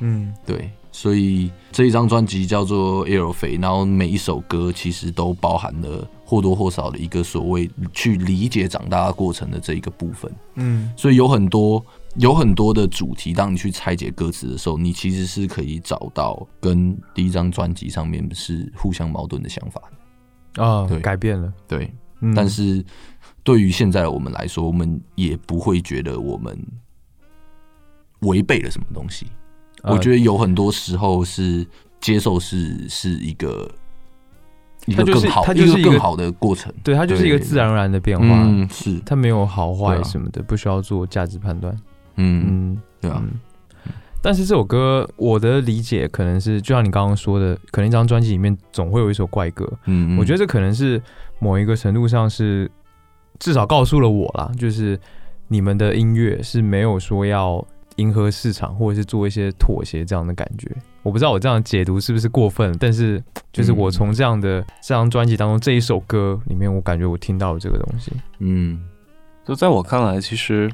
嗯。对，所以这一张专辑叫做《Aero 飞》，然后每一首歌其实都包含了或多或少的一个所谓去理解长大的过程的这一个部分。嗯所以有很多有很多的主题，当你去拆解歌词的时候，你其实是可以找到跟第一张专辑上面是互相矛盾的想法的。啊对，改变了，对，嗯但是对于现在的我们来说，我们也不会觉得我们违背了什么东西。呃我觉得有很多时候是接受是是一个一个它就是更好它就是一个更好的过程。对，它就是一个自然而然的变化，嗯，是，它没有好坏什么的，不需要做价值判断。嗯，嗯对啊，嗯。但是这首歌，我的理解可能是，就像你刚刚说的，可能一张专辑里面总会有一首怪歌。嗯，我觉得这可能是某一个程度上是，至少告诉了我啦，就是你们的音乐是没有说要迎合市场，或者是做一些妥协这样的感觉。我不知道我这样解读是不是过分，但是就是我从这样的这张专辑当中这一首歌里面，我感觉我听到了这个东西。嗯就在我看来，其实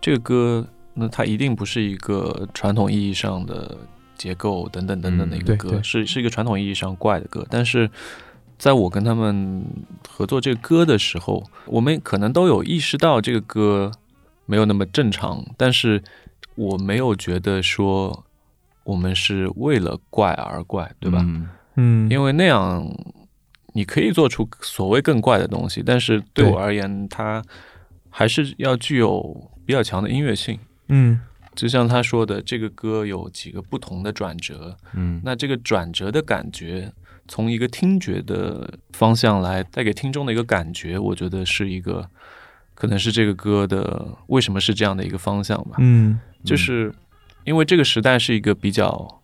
这个歌，那它一定不是一个传统意义上的结构等等等等的一个歌，嗯对对是是一个传统意义上怪的歌。但是，在我跟他们合作这个歌的时候，我们可能都有意识到这个歌没有那么正常，但是我没有觉得说我们是为了怪而怪，对吧？嗯嗯，因为那样你可以做出所谓更怪的东西，但是对对我而言，它还是要具有比较强的音乐性。嗯就像他说的，这个歌有几个不同的转折，嗯那这个转折的感觉，从一个听觉的方向来带给听众的一个感觉，我觉得是一个，可能是这个歌的为什么是这样的一个方向吧。嗯就是因为这个时代是一个比较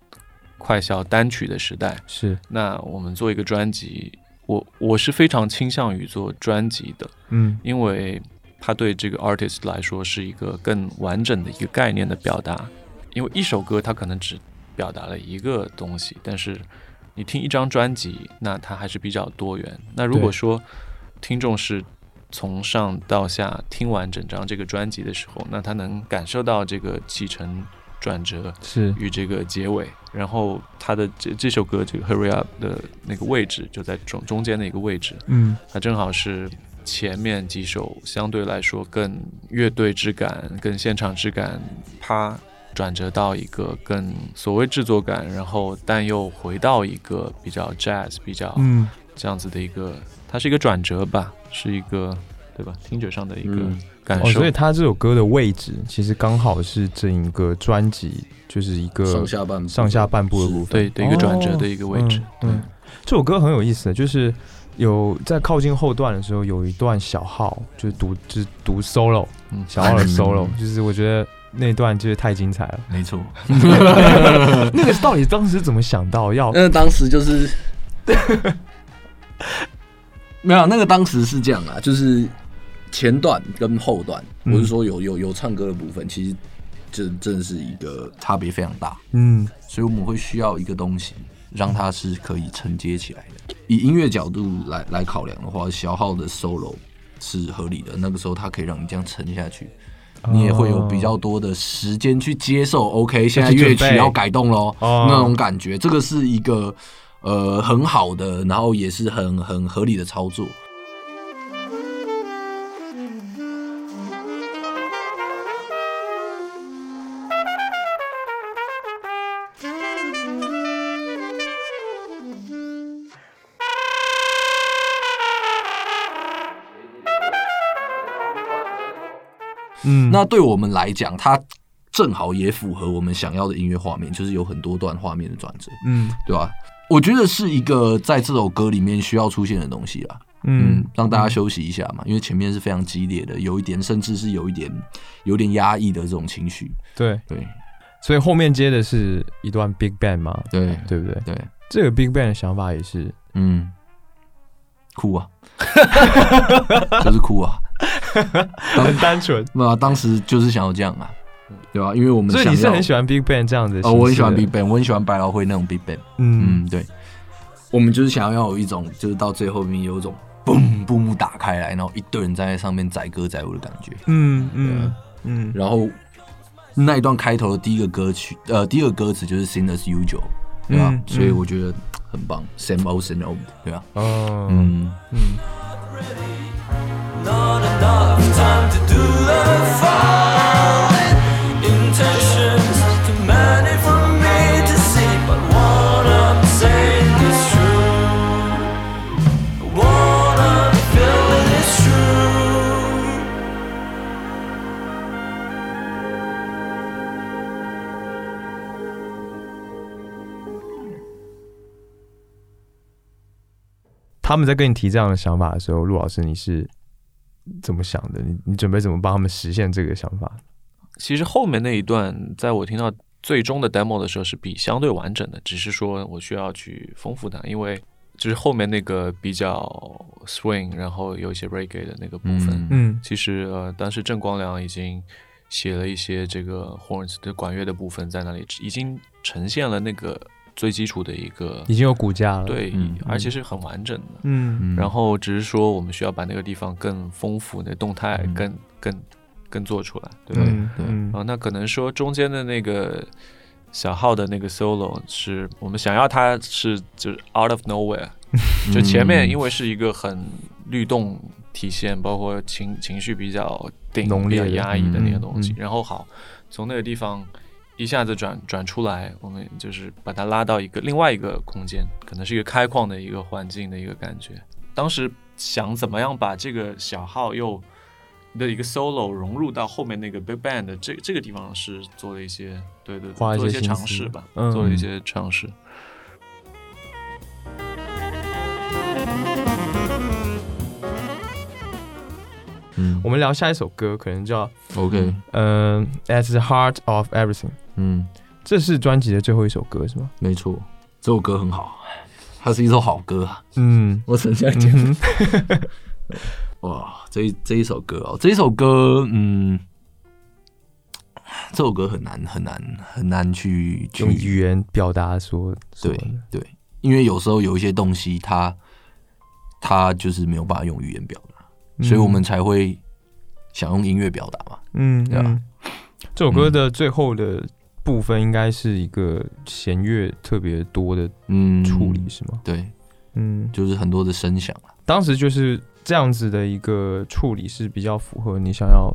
快消单曲的时代，是那我们做一个专辑，我我是非常倾向于做专辑的，嗯因为它对这个 artist 来说是一个更完整的一个概念的表达。因为一首歌它可能只表达了一个东西，但是你听一张专辑，那它还是比较多元。那如果说听众是从上到下听完整张这个专辑的时候，那他能感受到这个起承转折，是。与这个结尾，然后他的这这首歌这个 Hurry Up 的那个位置就在中中间的一个位置，嗯。它正好是前面几首相对来说更乐队质感、更现场质感，啪转折到一个更所谓制作感，然后但又回到一个比较 jazz、比较嗯。这样子的一个，它是一个转折吧，是一个对吧？听觉上的一个感受。所以他这首歌的位置其实刚好是整个专辑就是一个上下半部上下半部的部分，对的一个转折哦的一个位置。嗯，嗯这首歌很有意思，就是有在靠近后段的时候有一段小号，就是读就是读 solo，嗯小号的嗯 solo，就是我觉得那段就是太精彩了。没错。那个到底当时怎么想到要？那当时就是 没有那个当时是这样啊，就是前段跟后段，嗯我是说有有有唱歌的部分，其实这真的是一个差别非常大，嗯所以我们会需要一个东西让它是可以承接起来的。以音乐角度来来考量的话，小号的 solo 是合理的，那个时候它可以让你这样沉下去。你也会有比较多的时间去接受。OK，现在乐曲要改动喽，哦那种感觉，这个是一个呃很好的，然后也是很很合理的操作。嗯，那对我们来讲，它正好也符合我们想要的音乐画面，就是有很多段画面的转折，嗯对吧？我觉得是一个在这首歌里面需要出现的东西啦。嗯嗯，让大家休息一下嘛，因为前面是非常激烈的，有一点甚至是有一点有点压抑的这种情绪。对，对所以后面接的是一段 Big Bang 嘛，对对不对？对，这个 Big Bang 的想法也是，嗯，哭啊，就是哭啊。很单纯。那、啊、当时就是想要这样啊，对吧？因为我们所以你是想要很喜欢 Big Bang 这样子？哦，我很喜欢 Big Bang，我很喜欢百老汇那种 Big Bang。嗯嗯，对，我们就是想要有一种，就是到最后面有一种嘣，布幕打开来，然后一堆人站在上面载歌载舞的感觉。嗯嗯嗯然后那一段开头的第一个歌曲，呃，第一个歌词就是 Sing as usual，对吧？嗯所以我觉得很棒，Same old same old，对吧？哦嗯，嗯他们在跟你提这样的想法的时候，陆老师你是怎么想的？你你准备怎么帮他们实现这个想法？其实后面那一段，在我听到最终的 demo 的时候是比相对完整的，只是说我需要去丰富它，因为就是后面那个比较 swing，然后有一些 reggae 的那个部分，嗯嗯其实呃，当时郑光良已经写了一些这个 horns 的管乐的部分在那里，已经呈现了那个最基础的一个已经有骨架了。，对，嗯而且是很完整的。嗯。嗯。然后只是说我们需要把那个地方更丰富，那动态嗯。更更更做出来，对吧？嗯对。嗯。啊，那可能说中间的那个小号的那个 solo 是我们想要它是就是 out of nowhere，就前面因为为是一个很律动体现，包括情情绪比较顶、比较浓烈压抑的那个嗯东西，嗯。然后好从那个地方一下子转转出来，我们就是把它拉到一个另外一个空间，可能是一个开矿的一个环境的一个感觉。当时想怎么样把这个小号又的一个 solo 融入到后面那个 big band 的这这个地方是做了一些对对做了一些尝试吧，嗯做了一些尝试。嗯。我们聊下一首歌，可能叫 OK，嗯、At the Heart of Everything，嗯，这是专辑的最后一首歌是吗？没错，这首歌很好，它是一首好歌。啊，嗯。我只能这样讲。嗯。哇，这一这一首歌哦，这一首歌，嗯，这首歌很难很难很难去去用语言表达说，对对，因为有时候有一些东西它，它就是没有办法用语言表达，所以我们才会想用音乐表达嘛。嗯，对吧嗯这首歌的最后的部分应该是一个弦乐特别多的嗯，处理，是吗？对，嗯，就是很多的声响啊。当时就是这样子的一个处理是比较符合你想要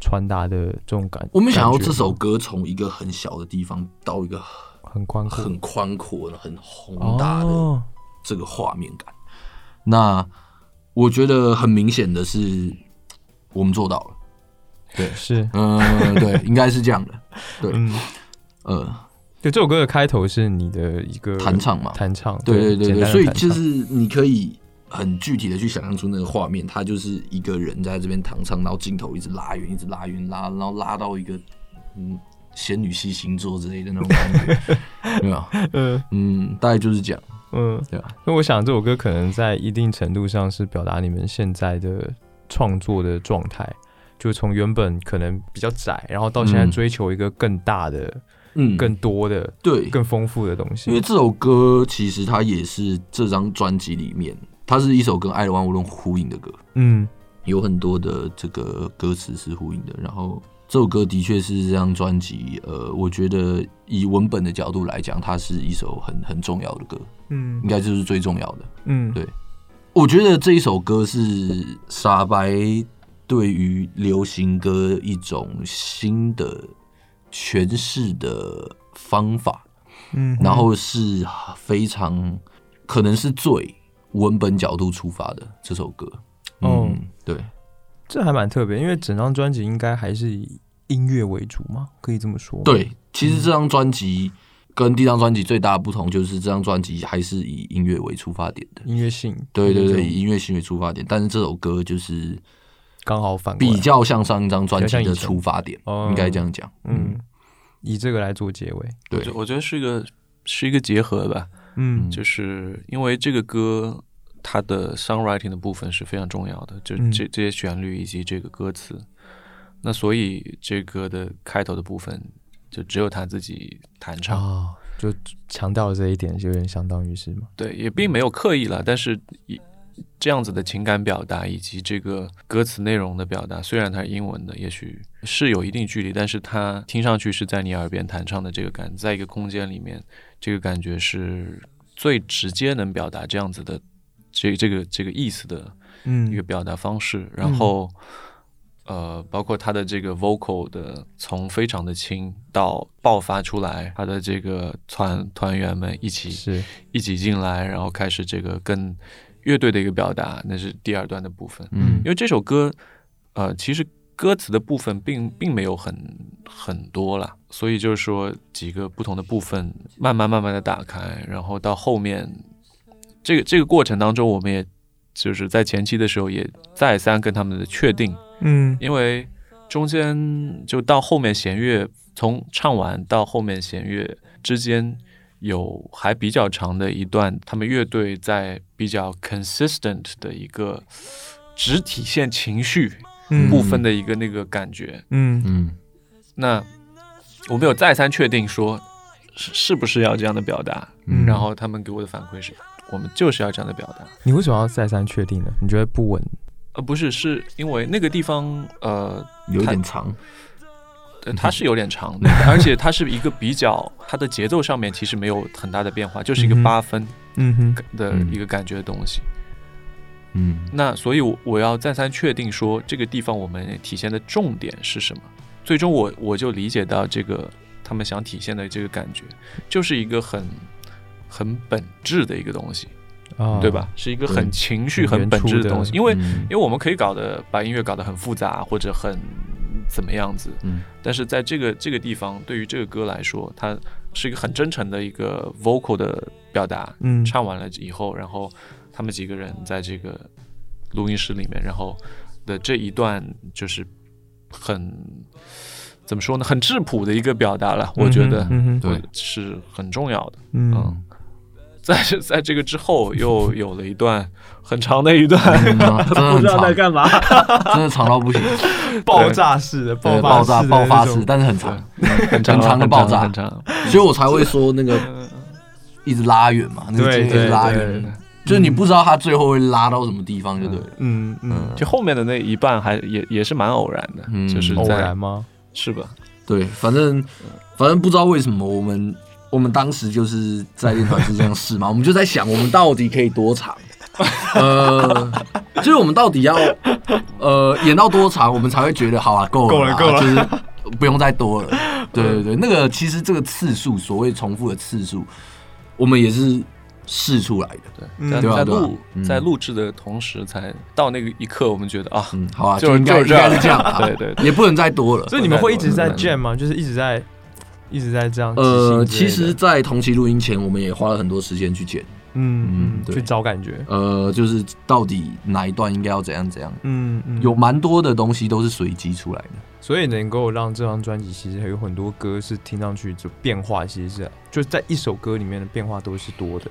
传达的这种感。我们想要这首歌从一个很小的地方到一个很宽阔、很宽阔、很宏大的哦，这个画面感。那我觉得很明显的是，我们做到了。对是，嗯，对，应该是这样的。对，嗯，呃，对，这首歌的开头是你的一个弹唱嘛弹唱，对对对对，所以就是你可以很具体的去想象出那个画面，他就是一个人在这边弹唱，然后镜头一直拉远，一直拉远，拉，然后拉到一个嗯仙女系星座之类的那种感觉，对吧？嗯嗯，大概就是这样，嗯，对吧？那我想这首歌可能在一定程度上是表达你们现在的创作的状态，就从原本可能比较窄，然后到现在嗯追求一个更大的、嗯，更多的、对，更丰富的东西。因为这首歌其实它也是这张专辑里面，它是一首跟《爱的万物论》呼应的歌，嗯有很多的这个歌词是呼应的。然后这首歌的确是这张专辑，呃，我觉得以文本的角度来讲，它是一首很很重要的歌，嗯应该就是最重要的。嗯，对我觉得这一首歌是傻白对于流行歌一种新的诠释的方法。嗯，然后是非常可能是最文本角度出发的这首歌。哦嗯，对，这还蛮特别，因为整张专辑应该还是以音乐为主嘛，可以这么说吗。对，其实这张专辑跟第一张专辑最大的不同就是这张专辑还是以音乐为出发点的。音乐性，对对对，以音乐性为出发点，但是这首歌就是刚好反比较像上一张专辑的出发点，哦应该这样讲。嗯，以这个来做结尾。我对，我觉得是一个是一个结合吧，嗯就是因为这个歌它的 songwriting 的部分是非常重要的，就嗯。这这些旋律以及这个歌词，那所以这歌的开头的部分就只有他自己弹唱，啊，就强调了这一点，就有点相当于是嘛。对，也并没有刻意了，但是以这样子的情感表达以及这个歌词内容的表达，虽然它是英文的，也许是有一定距离，但是它听上去是在你耳边弹唱的这个感，在一个空间里面，这个感觉是最直接能表达这样子的这这个这个意思的一个嗯表达方式，然后。呃，包括他的这个 vocal 的从非常的轻到爆发出来，他的这个团团员们一起是一起进来，然后开始这个跟乐队的一个表达，那是第二段的部分。嗯因为这首歌，呃，其实歌词的部分并并没有很很多啦，所以就是说几个不同的部分慢慢慢慢的打开，然后到后面这个这个过程当中，我们也就是在前期的时候也再三跟他们的确定，嗯。因为中间就到后面弦乐，从唱完到后面弦乐之间有还比较长的一段，他们乐队在比较 consistent 的一个只体现情绪嗯。部分的一个那个感觉。嗯。嗯。那我们有再三确定说是是不是要这样的表达，嗯。然后他们给我的反馈是我们就是要这样的表达。你为什么要再三确定呢？你觉得不稳？呃，不是，是因为那个地方，呃，有点长。对，它是有点长的，而且它是一个比较，它的节奏上面其实没有很大的变化，就是一个八分嗯哼，的嗯一个感觉的东西。嗯那所以我，我要再三确定说这个地方我们体现的重点是什么。最终我我就理解到这个他们想体现的这个感觉，就是一个很很本质的一个东西，啊，对吧？？是一个很情绪、很很本质的东西，因为嗯因为我们可以搞得把音乐搞得很复杂或者很怎么样子，嗯但是在这个这个地方，对于这个歌来说，它是一个很真诚的一个 vocal 的表达。嗯，唱完了以后，然后他们几个人在这个录音室里面，然后的这一段就是很怎么说呢，很质朴的一个表达了。我觉得对是很重要的。嗯嗯在这在这个之后，又 有了一段很长的一段，嗯 真的很长，干嘛，真的长到不行，爆炸式的，对爆爆炸式爆发式，但是很长，很很长的爆炸很长。所以我才会说那个一直拉远嘛，那个一直拉远，就是你不知道他最后会拉到什么地方就对了。嗯嗯，就后面的那一半还也也是蛮偶然的，嗯就是偶然吗？是吧？对，反正反正不知道为什么我们我们当时就是在练团是这样试嘛，我们就在想我们到底可以多长，呃，就是我们到底要呃演到多长，我们才会觉得好啊，够了啦，够了够了就是不用再多了。对对对，那个其实这个次数，所谓重复的次数，我们也是试出来的。对，嗯在录嗯在录制的同时，才到那个一刻，我们觉得啊，嗯，好啊，就应该应就这样该是这样啊，对对对也不能再多了。所以你们会一直在对 jam 吗？就是一直在一直在这样呃。其实，在同期录音前，我们也花了很多时间去剪，嗯去找感觉。呃，就是到底哪一段应该要怎样怎样，嗯嗯，有蛮多的东西都是随机出来的。所以能够让这张专辑其实还有很多歌是听上去就变化，其实是就在一首歌里面的变化都是多的，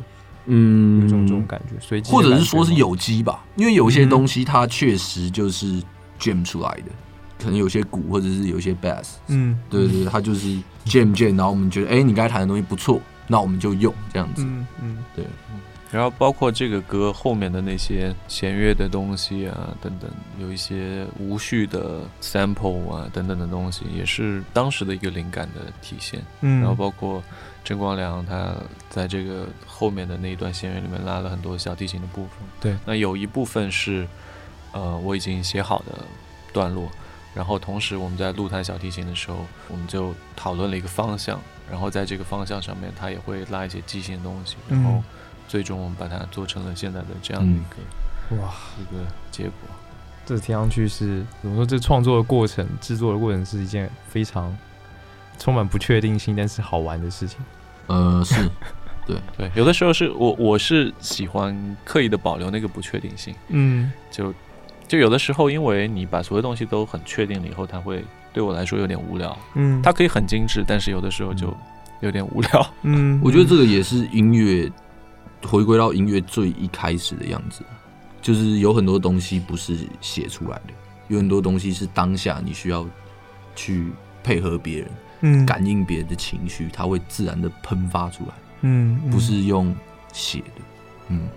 嗯。有这种这种感觉，随机或者是说是有机吧，因为有些嗯东西它确实就是 jam 出来的，可能有些鼓或者是有些 bass，嗯。对对对，它就是 jam jam，然后我们觉得哎、你刚才弹的东西不错，那我们就用这样子。嗯嗯。对，然后包括这个歌后面的那些弦乐的东西啊，等等，有一些无序的 sample 啊，等等的东西，也是当时的一个灵感的体现。嗯，然后包括郑光良他在这个后面的那一段弦乐里面拉了很多小提琴的部分。对，那有一部分是呃我已经写好的段落，然后同时我们在录弹小提琴的时候，我们就讨论了一个方向，然后在这个方向上面，他也会拉一些即兴的东西，然后嗯最终我们把它做成了现在的这样的一个、哇，一个结果。这听上去是怎么说？这创作的过程、制作的过程是一件非常充满不确定性，但是好玩的事情。呃，是，对 对，有的时候是我我是喜欢刻意的保留那个不确定性，嗯就就有的时候，因为你把所有东西都很确定了以后，它会对我来说有点无聊。嗯，它可以很精致，但是有的时候就有点无聊。嗯，我觉得这个也是音乐回归到音乐最一开始的样子，就是有很多东西不是写出来的，有很多东西是当下你需要去配合别人，嗯感应别人的情绪，它会自然的喷发出来，嗯嗯不是用写的。嗯，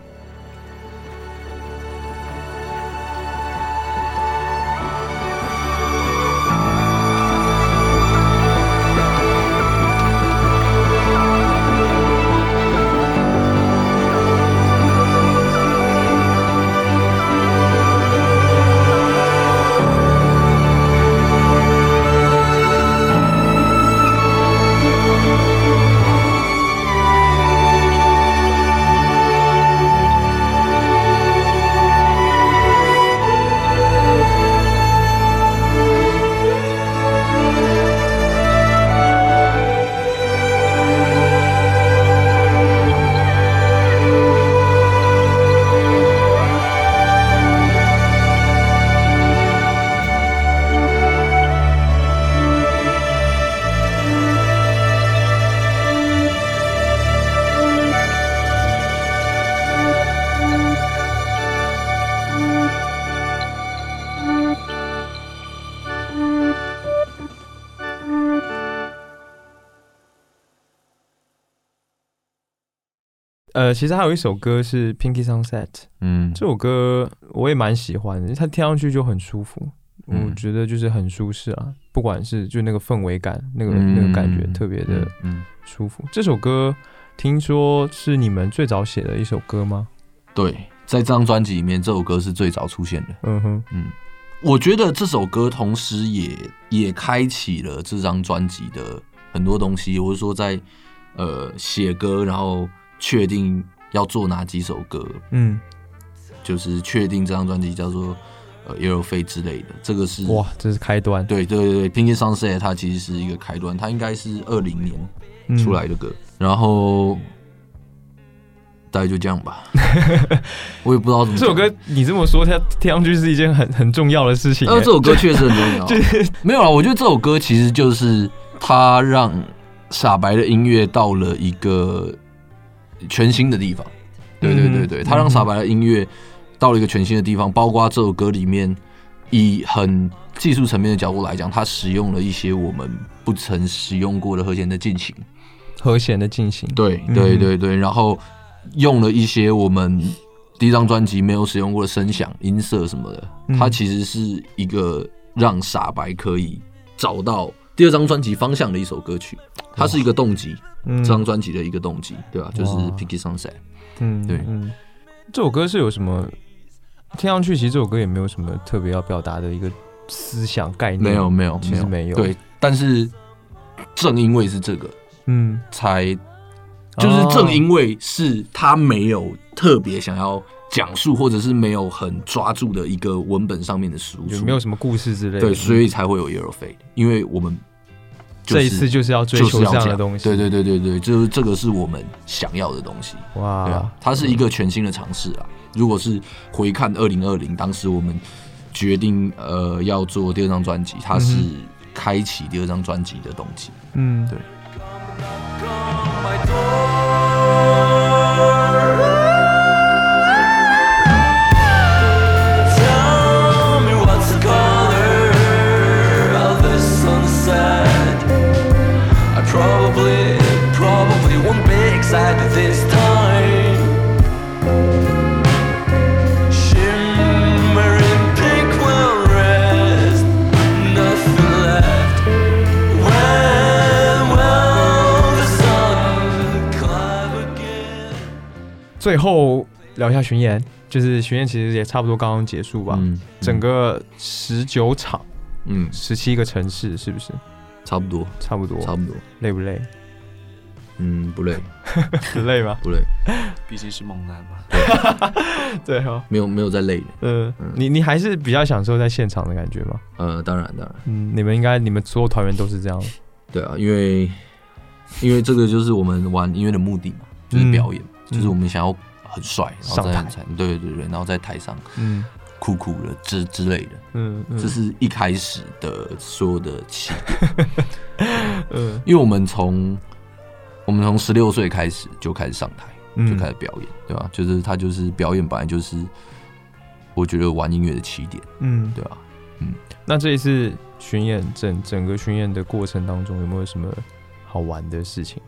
呃，其实还有一首歌是《Pinky Sunset》，嗯这首歌我也蛮喜欢的，它听上去就很舒服，嗯我觉得就是很舒适啊，不管是就那个氛围感，那个、嗯那个感觉特别的嗯，舒服。这首歌听说是你们最早写的一首歌吗？对，在这张专辑里面，这首歌是最早出现的。嗯哼，嗯，我觉得这首歌同时也也开启了这张专辑的很多东西。我是说在，呃写歌，然后确定要做哪几首歌，嗯，就是确定这张专辑叫做呃 Yellow Fate 之类的。这个是哇，这是开端，对对对对，Pinky Sunset 它其实是一个开端，它应该是二零年嗯出来的歌，然后大概就这样吧。我也不知道怎么这首歌你这么说，它听上去是一件很很重要的事情欸。呃，这首歌确实很重要。没有啊，我觉得这首歌其实就是它让傻白的音乐到了一个全新的地方。对对对对，嗯它让傻白的音乐到了一个全新的地方，包括这首歌里面以很技术层面的角度来讲，他使用了一些我们不曾使用过的和弦的进行。和弦的进行。对嗯对对对，然后用了一些我们第一张专辑没有使用过的声响、音色什么的，嗯它其实是一个让傻白可以找到第二张专辑方向的一首歌曲，它是一个动机，嗯。这张专辑的一个动机，对吧、就是 Pinky Sunset。嗯，对。嗯，这首歌是有什么？听上去其实这首歌也没有什么特别要表达的一个思想概念，没有没有其实没有。对，但是正因为是这个，嗯。才就是哦。正因为是他没有特别想要讲述，或者是没有很抓住的一个文本上面的输出，有没有什么故事之类的？对，所以才会有 Yellow Fade，因为我们、就是、这一次就是要追求这样的东西。对对对对对，就是这个是我们想要的东西。哇，对啊，它是一个全新的尝试啊。如果是回看二零二零，当时我们决定呃要做第二张专辑，它是开启第二张专辑的动机。嗯，对最后聊一下巡演，就是巡演其实也差不多刚刚结束吧，嗯，整个十九场，嗯。十七个城市，是不是？差不多，差不多？差不多。累不累？嗯，不累，很 累吗？不累，毕竟是猛男嘛。对。哦，没有没有在累。的。呃，你你还是比较享受在现场的感觉吗？呃，当然当然，嗯，你们应该你们所有团员都是这样，对啊，因为因为这个就是我们玩音乐的目的嘛，就是嗯。表演，嗯就是我们想要很帅，然后在上台。在对对对，然后在台上嗯。酷酷的之之类的。嗯嗯，这是一开始的所有的起 嗯。因为我们从我们从十六岁开始就开始上台，嗯。就开始表演，对吧？就是他就是表演，本来就是我觉得玩音乐的起点，嗯，对吧？嗯。那这一次巡演整整个巡演的过程当中，有没有什么好玩的事情？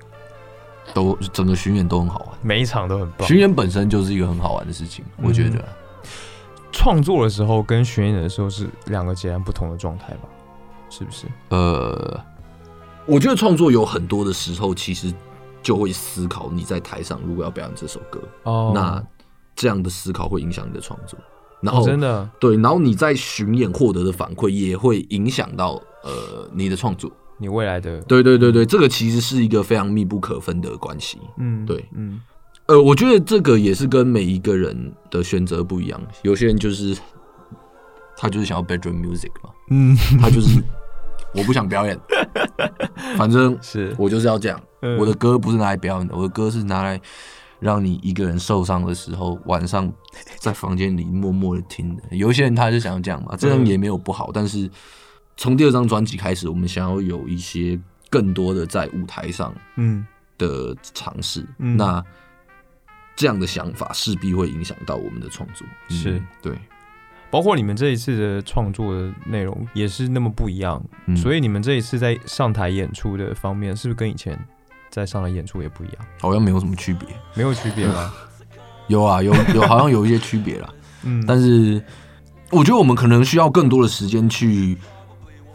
都整个巡演都很好玩，每一场都很棒。巡演本身就是一个很好玩的事情，我觉得。创作的时候跟巡演的时候是两个截然不同的状态吧？是不是？呃，我觉得创作有很多的时候，其实就会思考你在台上如果要表演这首歌，哦那这样的思考会影响你的创作。然后、哦真的，对，然后你在巡演获得的反馈也会影响到呃你的创作。你未来的对对对对，这个其实是一个非常密不可分的关系。嗯对嗯呃，我觉得这个也是跟每一个人的选择不一样，有些人就是他就是想要 bedroom music 嘛，嗯他就是我不想表演，反正是我就是要这样。嗯我的歌不是拿来表演的，我的歌是拿来让你一个人受伤的时候，晚上在房间里默默的听的。有一些人他是想要这样嘛，这样也没有不好。但是从第二张专辑开始，我们想要有一些更多的在舞台上嗯的尝试。嗯那这样的想法势必会影响到我们的创作。嗯是对，包括你们这一次的创作的内容也是那么不一样，嗯所以你们这一次在上台演出的方面，是不是跟以前在上台演出也不一样？好像没有什么区别。没有区别吗？有啊，有有好像有一些区别啦。嗯，但是我觉得我们可能需要更多的时间去，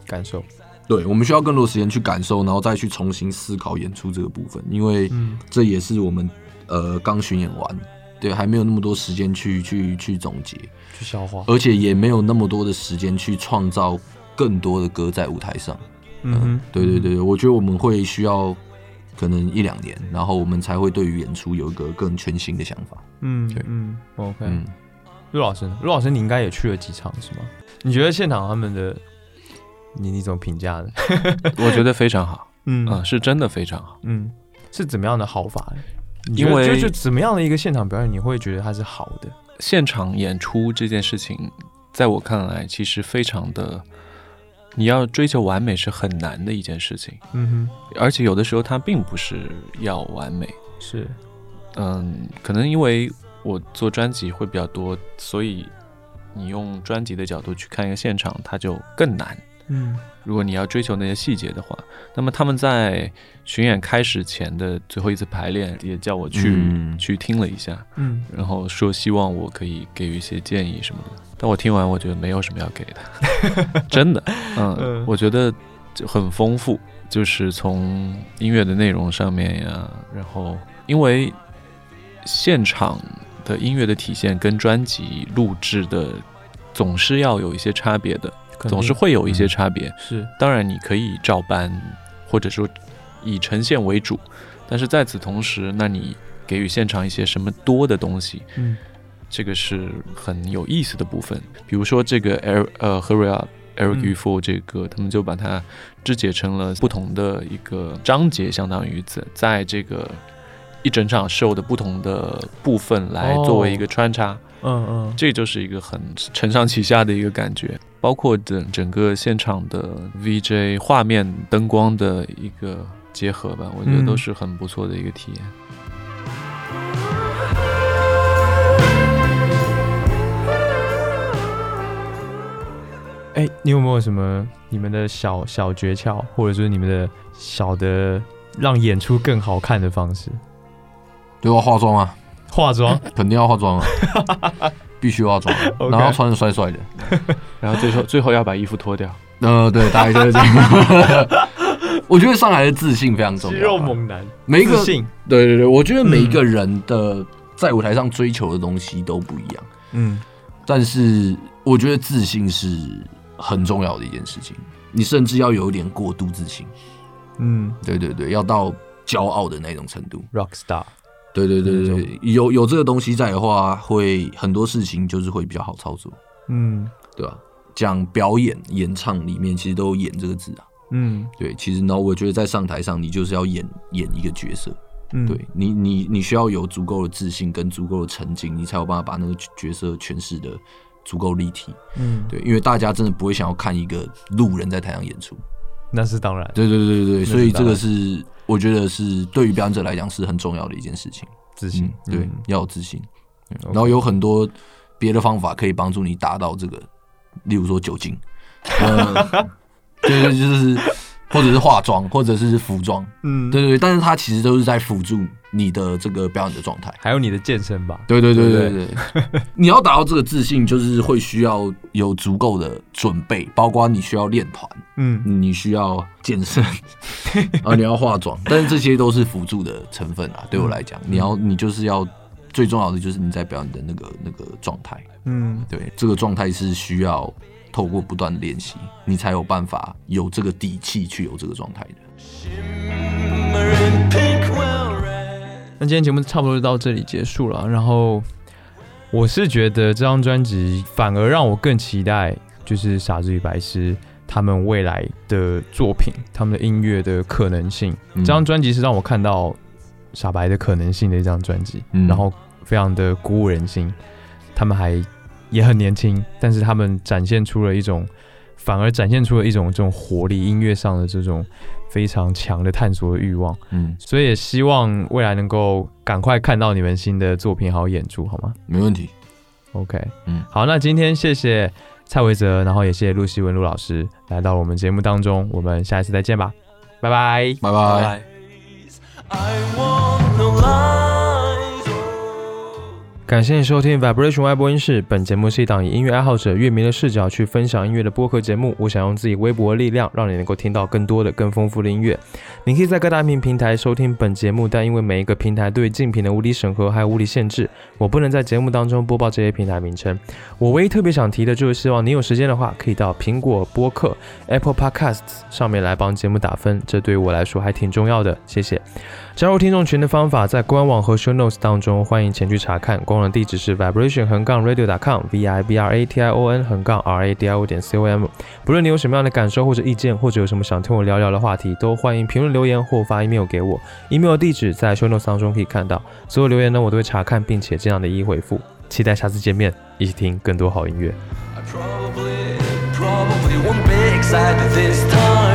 感受，对我们需要更多时间去感受，然后再去重新思考演出这个部分，因为嗯这也是我们呃刚巡演完，对，还没有那么多时间去去去总结，去消化。而且也没有那么多的时间去创造更多的歌在舞台上。嗯哼，对对对，我觉得我们会需要可能一两年，然后我们才会对于演出有一个更全新的想法。嗯对嗯，OK。嗯，陆老师，陆老师你应该也去了几场是吗？你觉得现场他们的，你你怎么评价的？我觉得非常好，嗯嗯，是真的非常好。嗯，是怎么样的好法因为就是怎么样的一个现场表演，你会觉得它是好的？现场演出这件事情，在我看来，其实非常的，你要追求完美是很难的一件事情，嗯哼而且有的时候它并不是要完美。是，嗯，可能因为我做专辑会比较多，所以你用专辑的角度去看一个现场，它就更难。嗯。如果你要追求那些细节的话，那么他们在巡演开始前的最后一次排练，也叫我去、嗯。去听了一下，嗯。然后说希望我可以给予一些建议什么的。但我听完，我觉得没有什么要给的，真的，嗯，嗯。我觉得就很丰富，就是从音乐的内容上面呀，然后因为现场的音乐的体现跟专辑录制的总是要有一些差别的，总是会有一些差别。是，当然，你可以照搬，或者说以呈现为主，但是在此同时，那你给予现场一些什么多的东西，嗯这个是很有意思的部分。比如说这个 Air 呃 Hurry Up。Eric 嗯 u f o 这个，他们就把它肢解成了不同的一个章节，相当于在在这个一整场 show 的不同的部分来作为一个穿插。嗯嗯，这就是一个很承上启下的一个感觉，包括整整个现场的 VJ 画面、灯光的一个结合吧，我觉得嗯都是很不错的一个体验。哎，你有没有什么你们的小小诀窍，或者说你们的小的让演出更好看的方式？对我，化妆啊，化妆，肯定要化妆啊，必须化妆啊，然后穿的帅帅的。然后最后最后要把衣服脱掉，呃，对，大概就是这样。我觉得上海的自信非常重要啊。肉猛男，每一个自信，对对对，我觉得每一个人的在舞台上追求的东西都不一样，嗯。但是我觉得自信是很重要的一件事情。你甚至要有一点过度自信，嗯。对对对，要到骄傲的那种程度。，rock star，对对对对，有有这个东西在的话，会很多事情就是会比较好操作，嗯对吧？讲表演、演唱里面其实都有“演”这个字啊。嗯对，其实呢，我觉得在上台上，你就是要演演一个角色。嗯，对你，你你需要有足够的自信跟足够的沉静，你才有办法把那个角色诠释的足够立体。嗯，对，因为大家真的不会想要看一个路人在台上演出。那是当然，对对对对对，所以这个是我觉得是对于表演者来讲是很重要的一件事情。自信嗯，，对嗯，要有自信。然后有很多别的方法可以帮助你达到这个，例如说酒精，呃，对对，就是或者是化妆，或者是服装，嗯，对对对，但是它其实都是在辅助你的这个表演的状态。还有你的健身吧，对对对对对。对，你要达到这个自信，就是会需要有足够的准备，包括你需要练团，嗯。你需要健身，啊，你要化妆，但是这些都是辅助的成分啊。对我来讲，你要你就是要最重要的就是你在表演的那个那个状态，嗯。对，这个状态是需要透过不断的练习，你才有办法有这个底气去有这个状态的。那今天节目差不多就到这里结束了。然后我是觉得这张专辑反而让我更期待，就是傻子与白痴他们未来的作品，他们的音乐的可能性。嗯这张专辑是让我看到傻白的可能性的一张专辑，嗯然后非常的鼓舞人心。他们还也很年轻，但是他们展现出了一种，反而展现出了一种这种活力，音乐上的这种非常强的探索的欲望。嗯，所以也希望未来能够赶快看到你们新的作品还有演出，好吗没问题。？OK，嗯好，那今天谢谢蔡维泽，然后也谢谢陆希文陆老师来到我们节目当中，我们下一次再见吧，拜拜。拜拜。I want no lies. Oh. 感谢你收听 Vibration 外播音室。本节目是一档以音乐爱好者、乐迷的视角去分享音乐的播客节目。我想用自己微薄的力量，让你能够听到更多的、更丰富的音乐。你可以在各大音频平台收听本节目，但因为每一个平台对竞品的无理审核还有无理限制，我不能在节目当中播报这些平台名称。我唯一特别想提的就是，希望你有时间的话，可以到苹果播客 Apple Podcasts 上面来帮节目打分，这对于我来说还挺重要的。谢谢。加入听众群的方法在官网和 show notes 当中，欢迎前去查看。官网地址是 vibration 横杠 radio.com v i b r a t i o n 横杠 r a d i o 点 c o m。不论你有什么样的感受或者意见，或者有什么想听我聊聊的话题，都欢迎评论留言或发 email 给我。email 地址在 show notes 当中可以看到。所有留言呢，我都会查看，并且尽量的一一回复。期待下次见面，一起听更多好音乐。Probably, probably won't be excited this time.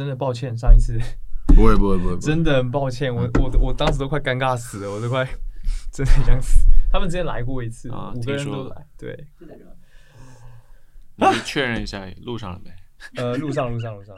真的抱歉，上一次不会不会不会，真的很抱歉，我我我当时都快尴尬死了，我都快 真的想死。他们之前来过一次，啊五个人听说了都来。对，你确认一下录上了没？呃，路上路上路上。